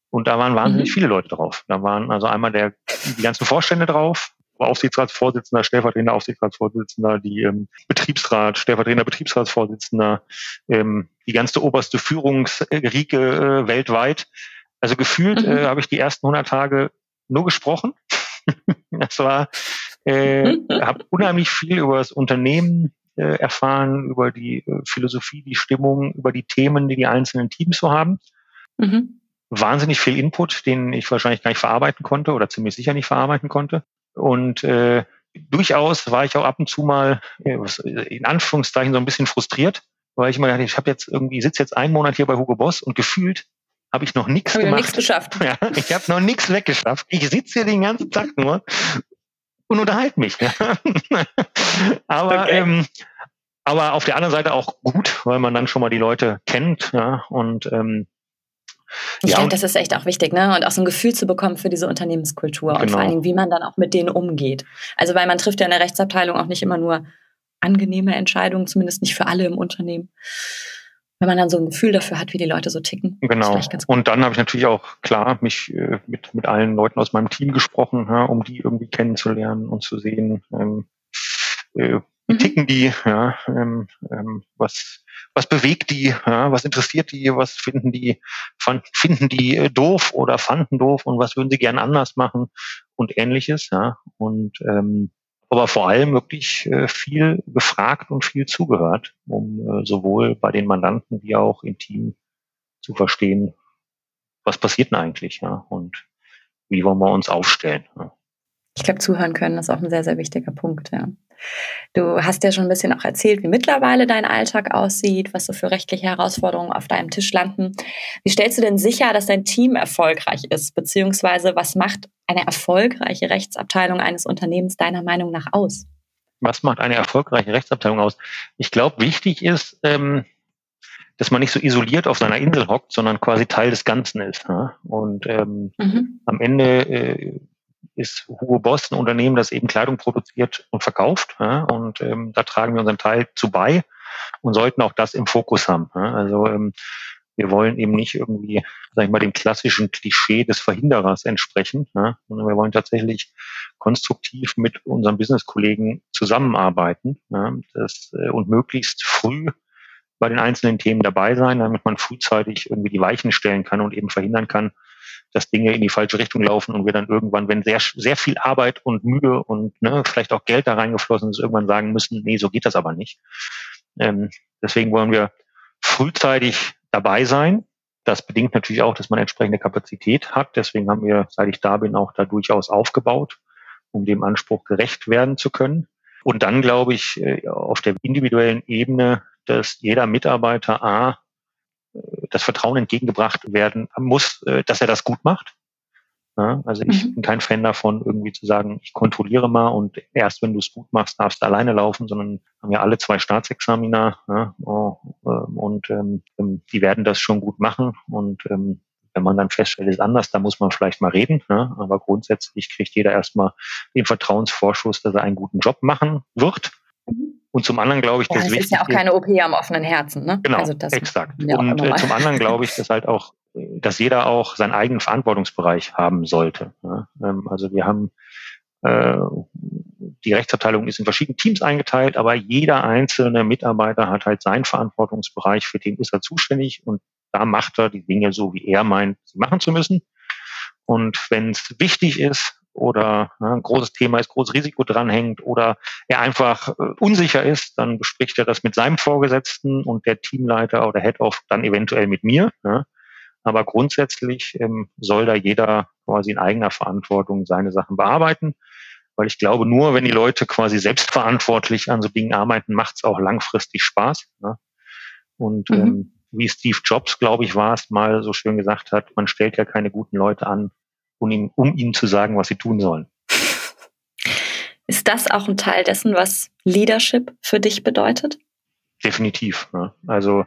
Und da waren wahnsinnig mhm. viele Leute drauf. Da waren also einmal der, die ganzen Vorstände drauf, Aufsichtsratsvorsitzender, stellvertretender Aufsichtsratsvorsitzender, die ähm, Betriebsrat, stellvertretender Betriebsratsvorsitzender, ähm, die ganze oberste Führungsriege äh, weltweit. Also gefühlt mhm. äh, habe ich die ersten 100 Tage nur gesprochen. (laughs) das war, äh, habe unheimlich viel über das Unternehmen äh, erfahren, über die äh, Philosophie, die Stimmung, über die Themen, die die einzelnen Teams so haben. Mhm. Wahnsinnig viel Input, den ich wahrscheinlich gar nicht verarbeiten konnte oder ziemlich sicher nicht verarbeiten konnte. Und äh, durchaus war ich auch ab und zu mal äh, in Anführungszeichen so ein bisschen frustriert, weil ich immer dachte, ich habe jetzt irgendwie sitze jetzt einen Monat hier bei Hugo Boss und gefühlt habe ich noch nichts gemacht. Nichts geschafft. (laughs) Ja, ich habe noch nichts weggeschafft. Ich sitze hier den ganzen Tag nur und unterhalte mich. (laughs) aber okay. ähm, aber auf der anderen Seite auch gut, weil man dann schon mal die Leute kennt ja, und ähm, ich ja, denke, das ist echt auch wichtig, ne? Und auch so ein Gefühl zu bekommen für diese Unternehmenskultur genau. und vor allen Dingen, wie man dann auch mit denen umgeht. Also, weil man trifft ja in der Rechtsabteilung auch nicht immer nur angenehme Entscheidungen, zumindest nicht für alle im Unternehmen. Wenn man dann so ein Gefühl dafür hat, wie die Leute so ticken. Genau. Und dann habe ich natürlich auch klar mich äh, mit, mit allen Leuten aus meinem Team gesprochen, ja, um die irgendwie kennenzulernen und zu sehen, ähm, äh, wie mhm. ticken die, ja, ähm, ähm, was was bewegt die, ja, was interessiert die, was finden die, fand, finden die äh, doof oder fanden doof und was würden sie gern anders machen und ähnliches, ja. Und ähm, aber vor allem wirklich äh, viel gefragt und viel zugehört, um äh, sowohl bei den Mandanten wie auch im Team zu verstehen, was passiert denn eigentlich, ja, und wie wollen wir uns aufstellen. Ja. Ich glaube, zuhören können ist auch ein sehr, sehr wichtiger Punkt, ja. Du hast ja schon ein bisschen auch erzählt, wie mittlerweile dein Alltag aussieht, was so für rechtliche Herausforderungen auf deinem Tisch landen. Wie stellst du denn sicher, dass dein Team erfolgreich ist? Beziehungsweise was macht eine erfolgreiche Rechtsabteilung eines Unternehmens deiner Meinung nach aus? Was macht eine erfolgreiche Rechtsabteilung aus? Ich glaube, wichtig ist, ähm, dass man nicht so isoliert auf seiner Insel hockt, sondern quasi Teil des Ganzen ist. Ja? Und ähm, mhm. am Ende äh, ist Hugo Boss ein Unternehmen, das eben Kleidung produziert und verkauft. Ja? Und ähm, da tragen wir unseren Teil zu bei und sollten auch das im Fokus haben. Ja? Also ähm, wir wollen eben nicht irgendwie, sag ich mal, dem klassischen Klischee des Verhinderers entsprechen, ja? sondern wir wollen tatsächlich konstruktiv mit unseren Business-Kollegen zusammenarbeiten das, äh, und möglichst früh bei den einzelnen Themen dabei sein, damit man frühzeitig irgendwie die Weichen stellen kann und eben verhindern kann, dass Dinge in die falsche Richtung laufen und wir dann irgendwann, wenn sehr, sehr viel Arbeit und Mühe und ne, vielleicht auch Geld da reingeflossen ist, irgendwann sagen müssen, nee, so geht das aber nicht. Ähm, deswegen wollen wir frühzeitig dabei sein. Das bedingt natürlich auch, dass man entsprechende Kapazität hat. Deswegen haben wir, seit ich da bin, auch da durchaus aufgebaut, um dem Anspruch gerecht werden zu können. Und dann glaube ich, äh, auf der individuellen Ebene, dass jeder Mitarbeiter A das Vertrauen entgegengebracht werden muss, äh, dass er das gut macht. Ja, also ich mhm. bin kein Fan davon, irgendwie zu sagen, ich kontrolliere mal und erst wenn du es gut machst, darfst du alleine laufen, sondern haben ja alle zwei Staatsexaminer ja, oh, ähm, und ähm, ähm, die werden das schon gut machen und ähm, wenn man dann feststellt, es ist anders, dann muss man vielleicht mal reden. Ja, aber grundsätzlich kriegt jeder erstmal den Vertrauensvorschuss, dass er einen guten Job machen wird. Mhm. Und zum anderen glaube ich, ja, das, das ist ja auch keine OP am offenen Herzen. Ne? Genau, also das exakt. Und äh, zum anderen (laughs) glaube ich, dass halt auch, dass jeder auch seinen eigenen Verantwortungsbereich haben sollte. Ja? Ähm, also wir haben äh, die Rechtsabteilung ist in verschiedene Teams eingeteilt, aber jeder einzelne Mitarbeiter hat halt seinen Verantwortungsbereich, für den ist er zuständig und da macht er die Dinge so, wie er meint, sie machen zu müssen. Und wenn es wichtig ist, oder ne, ein großes Thema ist, großes Risiko dranhängt oder er einfach äh, unsicher ist, dann bespricht er das mit seinem Vorgesetzten und der Teamleiter oder Head-Off dann eventuell mit mir. Ne? Aber grundsätzlich ähm, soll da jeder quasi in eigener Verantwortung seine Sachen bearbeiten. Weil ich glaube, nur wenn die Leute quasi selbstverantwortlich an so Dingen arbeiten, macht es auch langfristig Spaß. Ne? Und mhm. ähm, wie Steve Jobs, glaube ich, war es mal so schön gesagt hat, man stellt ja keine guten Leute an, um, ihn, um ihnen zu sagen, was sie tun sollen. Ist das auch ein Teil dessen, was Leadership für dich bedeutet? Definitiv. Ja. Also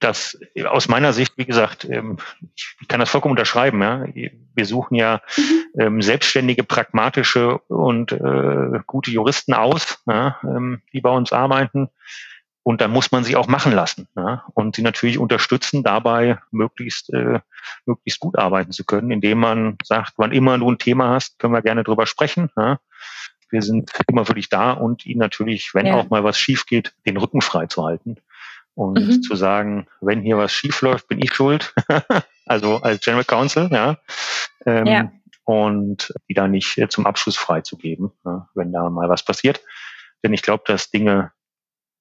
das aus meiner Sicht, wie gesagt, ähm, ich kann das vollkommen unterschreiben. Ja. Wir suchen ja mhm. ähm, selbstständige, pragmatische und äh, gute Juristen aus, ja, ähm, die bei uns arbeiten. Und dann muss man sie auch machen lassen ja? und sie natürlich unterstützen, dabei möglichst, äh, möglichst gut arbeiten zu können, indem man sagt, wann immer du ein Thema hast, können wir gerne drüber sprechen. Ja? Wir sind immer für dich da und ihnen natürlich, wenn ja. auch mal was schief geht, den Rücken frei zu halten und mhm. zu sagen, wenn hier was schief läuft, bin ich schuld. (laughs) also als General Counsel, ja. Ähm, ja. Und die da nicht äh, zum Abschluss freizugeben, ja, wenn da mal was passiert. Denn ich glaube, dass Dinge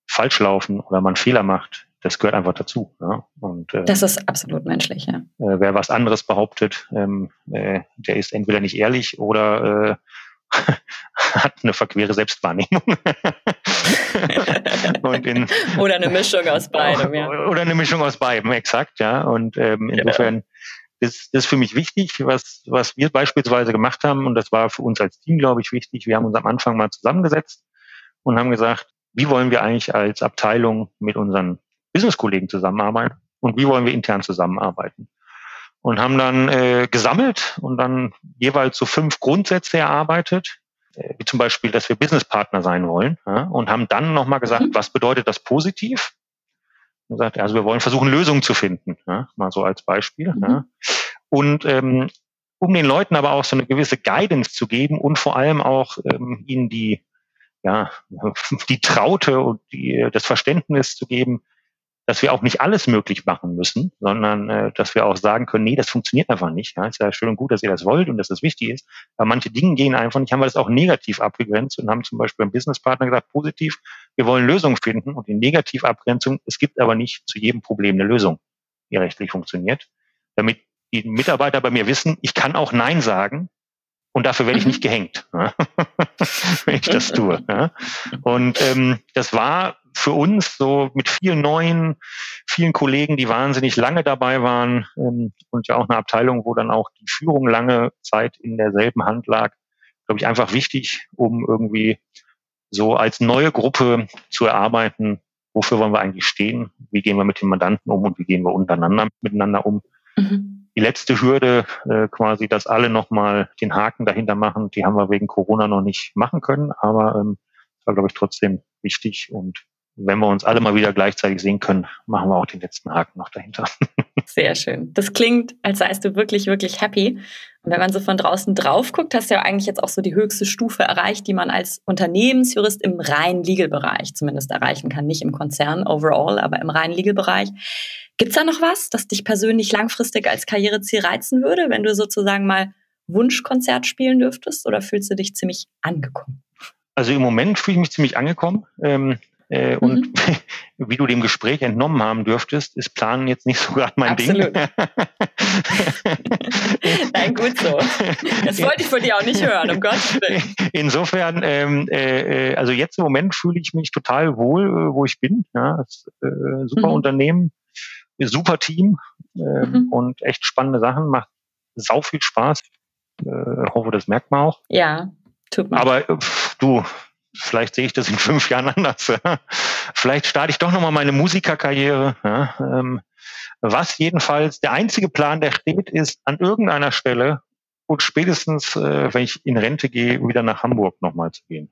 falsch laufen oder man Fehler macht, das gehört einfach dazu. Ja? Und, äh, das ist absolut menschlich, ja. Äh, wer was anderes behauptet, ähm, äh, der ist entweder nicht ehrlich oder äh, (laughs) hat eine verquere Selbstwahrnehmung. (laughs) in, oder eine Mischung aus beidem, ja. (laughs) Oder eine Mischung aus beidem, exakt, ja. Und ähm, insofern ist das für mich wichtig, was, was wir beispielsweise gemacht haben, und das war für uns als Team, glaube ich, wichtig. Wir haben uns am Anfang mal zusammengesetzt und haben gesagt, wie wollen wir eigentlich als Abteilung mit unseren Business-Kollegen zusammenarbeiten und wie wollen wir intern zusammenarbeiten. Und haben dann äh, gesammelt und dann jeweils so fünf Grundsätze erarbeitet, äh, wie zum Beispiel, dass wir Businesspartner sein wollen ja, und haben dann nochmal gesagt, mhm. was bedeutet das positiv? Und gesagt, also wir wollen versuchen, Lösungen zu finden, ja, mal so als Beispiel. Mhm. Ja. Und ähm, um den Leuten aber auch so eine gewisse Guidance zu geben und vor allem auch ähm, ihnen die ja, (laughs) die Traute und die, das Verständnis zu geben, dass wir auch nicht alles möglich machen müssen, sondern äh, dass wir auch sagen können, nee, das funktioniert einfach nicht. Ja, ist ja schön und gut, dass ihr das wollt und dass das wichtig ist. Aber manche Dinge gehen einfach nicht, haben wir das auch negativ abgegrenzt und haben zum Beispiel beim Businesspartner gesagt, positiv, wir wollen Lösungen finden und die Negativabgrenzung, es gibt aber nicht zu jedem Problem eine Lösung, die rechtlich funktioniert, damit die Mitarbeiter bei mir wissen, ich kann auch Nein sagen und dafür werde ich mhm. nicht gehängt, (laughs) wenn ich das tue. Und ähm, das war für uns so mit vielen neuen, vielen Kollegen, die wahnsinnig lange dabei waren ähm, und ja auch eine Abteilung, wo dann auch die Führung lange Zeit in derselben Hand lag, glaube ich, einfach wichtig, um irgendwie so als neue Gruppe zu erarbeiten, wofür wollen wir eigentlich stehen, wie gehen wir mit den Mandanten um und wie gehen wir untereinander miteinander um. Mhm. Die letzte Hürde, äh, quasi, dass alle nochmal den Haken dahinter machen, die haben wir wegen Corona noch nicht machen können, aber ähm, war, glaube ich, trotzdem wichtig und wenn wir uns alle mal wieder gleichzeitig sehen können, machen wir auch den letzten Haken noch dahinter. (laughs) Sehr schön. Das klingt, als seist du wirklich, wirklich happy. Und wenn man so von draußen drauf guckt, hast du ja eigentlich jetzt auch so die höchste Stufe erreicht, die man als Unternehmensjurist im reinen Legal-Bereich zumindest erreichen kann. Nicht im Konzern overall, aber im reinen Legal-Bereich. Gibt es da noch was, das dich persönlich langfristig als Karriereziel reizen würde, wenn du sozusagen mal Wunschkonzert spielen dürftest? Oder fühlst du dich ziemlich angekommen? Also im Moment fühle ich mich ziemlich angekommen. Ähm, äh, mhm. Und (laughs) wie du dem Gespräch entnommen haben dürftest, ist Planen jetzt nicht so gerade mein Absolut. Ding. (laughs) Nein, gut so. Das wollte ich von dir auch nicht hören, um Gottes Willen. Insofern, ähm, äh, also jetzt im Moment fühle ich mich total wohl, äh, wo ich bin. Ja, das, äh, super mhm. Unternehmen, super Team äh, mhm. und echt spannende Sachen, macht sau viel Spaß. Äh, hoffe, das merkt man auch. Ja, tut man. Aber äh, du, vielleicht sehe ich das in fünf Jahren anders. vielleicht starte ich doch nochmal meine Musikerkarriere. Ähm, was jedenfalls der einzige Plan, der steht, ist an irgendeiner Stelle und spätestens, äh, wenn ich in Rente gehe, wieder nach Hamburg nochmal zu gehen.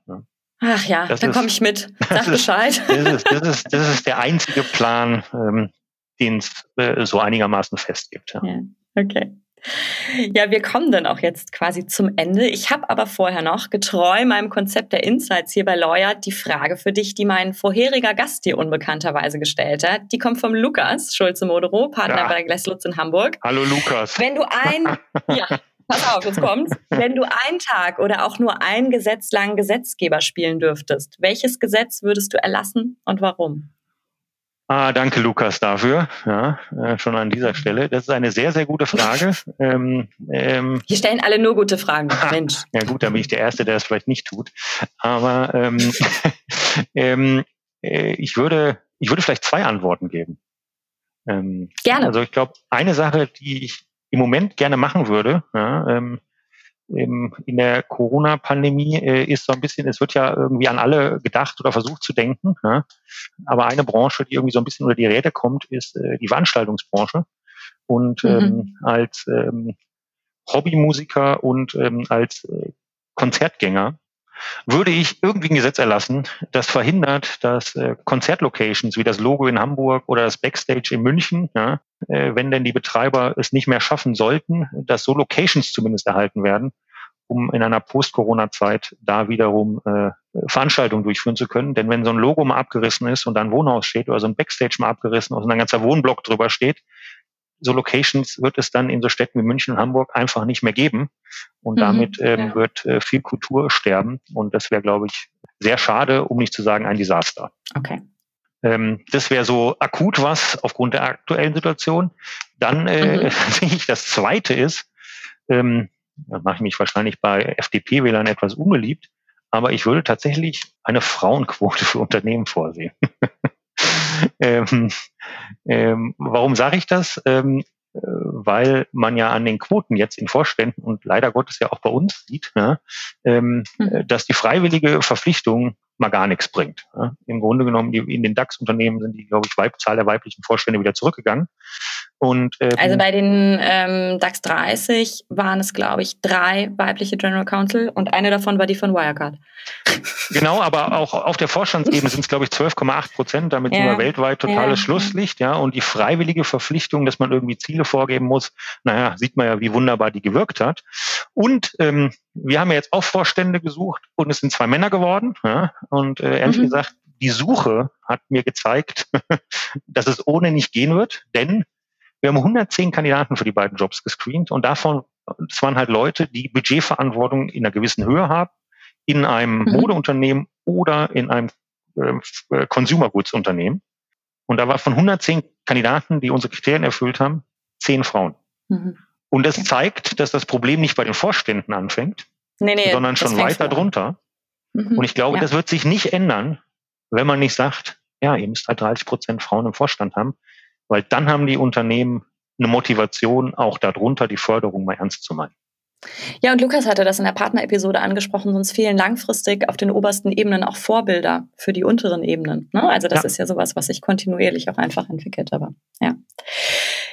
Ach ja, das dann komme ich mit. (laughs) Sag Bescheid. (laughs) Das ist, das, ist, das ist der einzige Plan, ähm, den es äh, so einigermaßen fest gibt. Ja. ja. Okay. Ja, wir kommen dann auch jetzt quasi zum Ende. Ich habe aber vorher noch getreu meinem Konzept der Insights hier bei Lawyer die Frage für dich, die mein vorheriger Gast dir unbekannterweise gestellt hat. Die kommt vom Lukas Schulze-Modero, Partner ja. bei Glasslutz in Hamburg. Hallo Lukas. Wenn du ein, (laughs) ja, pass auf, jetzt kommt's. Wenn du einen Tag oder auch nur ein Gesetz lang Gesetzgeber spielen dürftest, welches Gesetz würdest du erlassen und warum? Ah, danke, Lukas, dafür. Ja, äh, schon an dieser Stelle. Das ist eine sehr, sehr gute Frage. (laughs) ähm, ähm, Hier stellen alle nur gute Fragen, (laughs) Mensch. Ja gut, da bin ich der Erste, der es vielleicht nicht tut. Aber ähm, (laughs) ähm, äh, ich würde, ich würde vielleicht zwei Antworten geben. Ähm, gerne. Also ich glaube, eine Sache, die ich im Moment gerne machen würde, ja, ähm, in der Corona-Pandemie äh, ist so ein bisschen, es wird ja irgendwie an alle gedacht oder versucht zu denken. Ja? Aber eine Branche, die irgendwie so ein bisschen unter die Räder kommt, ist äh, die Veranstaltungsbranche. Und mhm. ähm, als ähm, Hobbymusiker und ähm, als äh, Konzertgänger würde ich irgendwie ein Gesetz erlassen, das verhindert, dass äh, Konzertlocations wie das Logo in Hamburg oder das Backstage in München, ja, äh, wenn denn die Betreiber es nicht mehr schaffen sollten, dass so Locations zumindest erhalten werden, um in einer Post-Corona-Zeit da wiederum äh, Veranstaltungen durchführen zu können. Denn wenn so ein Logo mal abgerissen ist und da ein Wohnhaus steht oder so ein Backstage mal abgerissen und ein ganzer Wohnblock drüber steht, so Locations wird es dann in so Städten wie München und Hamburg einfach nicht mehr geben. Und mhm, damit ähm, ja. wird äh, viel Kultur sterben. Und das wäre, glaube ich, sehr schade, um nicht zu sagen ein Desaster. Okay. Ähm, das wäre so akut was aufgrund der aktuellen Situation. Dann äh, mhm. (laughs) sehe ich, das Zweite ist, ähm, da mache ich mich wahrscheinlich bei FDP-Wählern etwas unbeliebt, aber ich würde tatsächlich eine Frauenquote für Unternehmen vorsehen. (laughs) ähm, ähm, warum sage ich das? Ähm, äh, weil man ja an den Quoten jetzt in Vorständen und leider Gottes ja auch bei uns sieht, ja, ähm, mhm. dass die freiwillige Verpflichtung mal gar nichts bringt. Ja. Im Grunde genommen, die, in den DAX-Unternehmen sind die, glaube ich, Weib Zahl der weiblichen Vorstände wieder zurückgegangen. Und, ähm, also bei den ähm, DAX 30 waren es, glaube ich, drei weibliche General Counsel und eine davon war die von Wirecard. Genau, aber auch auf der Vorstandsebene sind es, glaube ich, 12,8 Prozent. Damit ja. sind wir weltweit totales ja. Schlusslicht. Ja, und die freiwillige Verpflichtung, dass man irgendwie Ziele vorgeben muss, naja, sieht man ja, wie wunderbar die gewirkt hat. Und ähm, wir haben ja jetzt auch Vorstände gesucht und es sind zwei Männer geworden. Ja, und äh, ehrlich mhm. gesagt, die Suche hat mir gezeigt, (laughs) dass es ohne nicht gehen wird, denn wir haben 110 Kandidaten für die beiden Jobs gescreent und davon, das waren halt Leute, die Budgetverantwortung in einer gewissen Höhe haben, in einem mhm. Modeunternehmen oder in einem äh, Consumer Goods Unternehmen. Und da war von 110 Kandidaten, die unsere Kriterien erfüllt haben, zehn Frauen. Mhm. Und das zeigt, dass das Problem nicht bei den Vorständen anfängt, nee, nee, sondern schon weiter drunter. Mhm. Und ich glaube, ja. das wird sich nicht ändern, wenn man nicht sagt, ja, ihr müsst halt 30 Prozent Frauen im Vorstand haben, weil dann haben die Unternehmen eine Motivation, auch darunter die Förderung mal ernst zu meinen. Ja, und Lukas hatte das in der Partnerepisode angesprochen, sonst fehlen langfristig auf den obersten Ebenen auch Vorbilder für die unteren Ebenen. Ne? Also das ja. ist ja sowas, was sich kontinuierlich auch einfach entwickelt. Aber ja.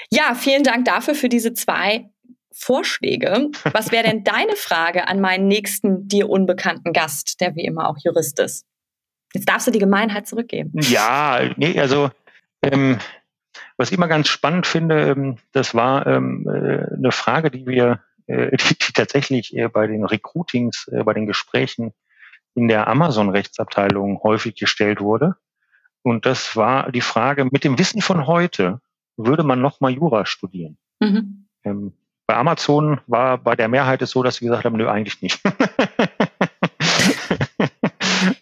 Ja, vielen Dank dafür für diese zwei Vorschläge. Was wäre denn deine Frage an meinen nächsten dir unbekannten Gast, der wie immer auch Jurist ist? Jetzt darfst du die Gemeinheit zurückgeben. Ja, nee, also ähm, was ich immer ganz spannend finde, ähm, das war ähm, äh, eine Frage, die wir äh, (laughs) die, die tatsächlich äh, bei den Recruitings, äh, bei den Gesprächen in der Amazon-Rechtsabteilung häufig gestellt wurde. Und das war die Frage, mit dem Wissen von heute würde man noch mal Jura studieren? Mhm. Ähm, bei Amazon war bei der Mehrheit es so, dass sie gesagt haben, nö, eigentlich nicht. (laughs)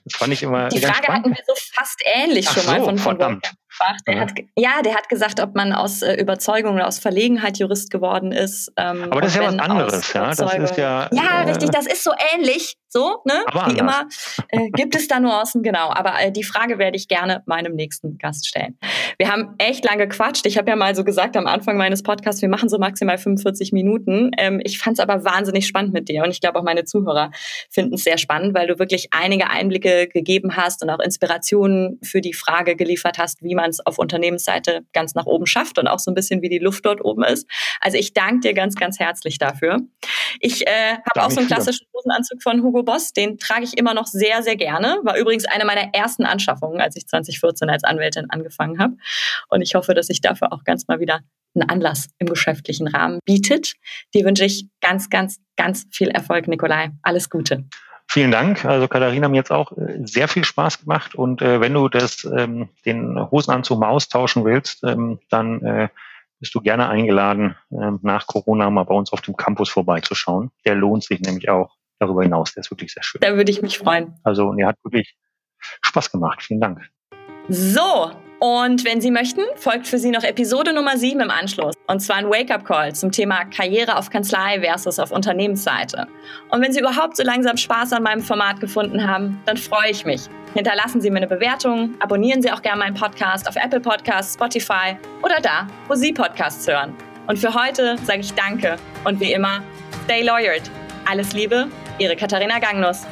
das fand ich immer. Die Frage spannend. hatten wir so fast ähnlich Ach schon so, mal von, von verdammt gefragt. Der ja. hat, ja, der hat gesagt, ob man aus äh, Überzeugung oder aus Verlegenheit Jurist geworden ist. Ähm, Aber das ist ja was anderes, ja. Das ist ja. Ja, äh, richtig, das ist so ähnlich, so, ne? Aber Wie immer äh, gibt es da Nuancen, genau. Aber äh, die Frage werde ich gerne meinem nächsten Gast stellen. Wir haben echt lange gequatscht. Ich habe ja mal so gesagt am Anfang meines Podcasts, wir machen so maximal 45 Minuten. Ähm, ich fand es aber wahnsinnig spannend mit dir und ich glaube auch meine Zuhörer finden es sehr spannend, weil du wirklich einige Einblicke gegeben hast und auch Inspirationen für die Frage geliefert hast, wie man es auf Unternehmensseite ganz nach oben schafft und auch so ein bisschen wie die Luft dort oben ist. Also ich danke dir ganz, ganz herzlich dafür. Ich äh, habe auch so einen klassischen Hosenanzug von Hugo Boss, den trage ich immer noch sehr, sehr gerne. War übrigens eine meiner ersten Anschaffungen, als ich 2014 als Anwältin angefangen habe. Und ich hoffe, dass sich dafür auch ganz mal wieder einen Anlass im geschäftlichen Rahmen bietet. Dir wünsche ich ganz, ganz, ganz viel Erfolg, Nikolai. Alles Gute. Vielen Dank. Also Katharina hat mir jetzt auch äh, sehr viel Spaß gemacht und äh, wenn du das, ähm, den Hosenanzug mal austauschen willst, ähm, dann äh, bist du gerne eingeladen, äh, nach Corona mal bei uns auf dem Campus vorbeizuschauen. Der lohnt sich nämlich auch darüber hinaus. Der ist wirklich sehr schön. Da würde ich mich freuen. Also, er hat wirklich Spaß gemacht. Vielen Dank. So, und wenn Sie möchten, folgt für Sie noch Episode Nummer 7 im Anschluss. Und zwar ein Wake-up-Call zum Thema Karriere auf Kanzlei versus auf Unternehmensseite. Und wenn Sie überhaupt so langsam Spaß an meinem Format gefunden haben, dann freue ich mich. Hinterlassen Sie mir eine Bewertung, abonnieren Sie auch gerne meinen Podcast auf Apple Podcasts, Spotify oder da, wo Sie Podcasts hören. Und für heute sage ich Danke und wie immer, stay lawyered. Alles Liebe, Ihre Katharina Gangnuss.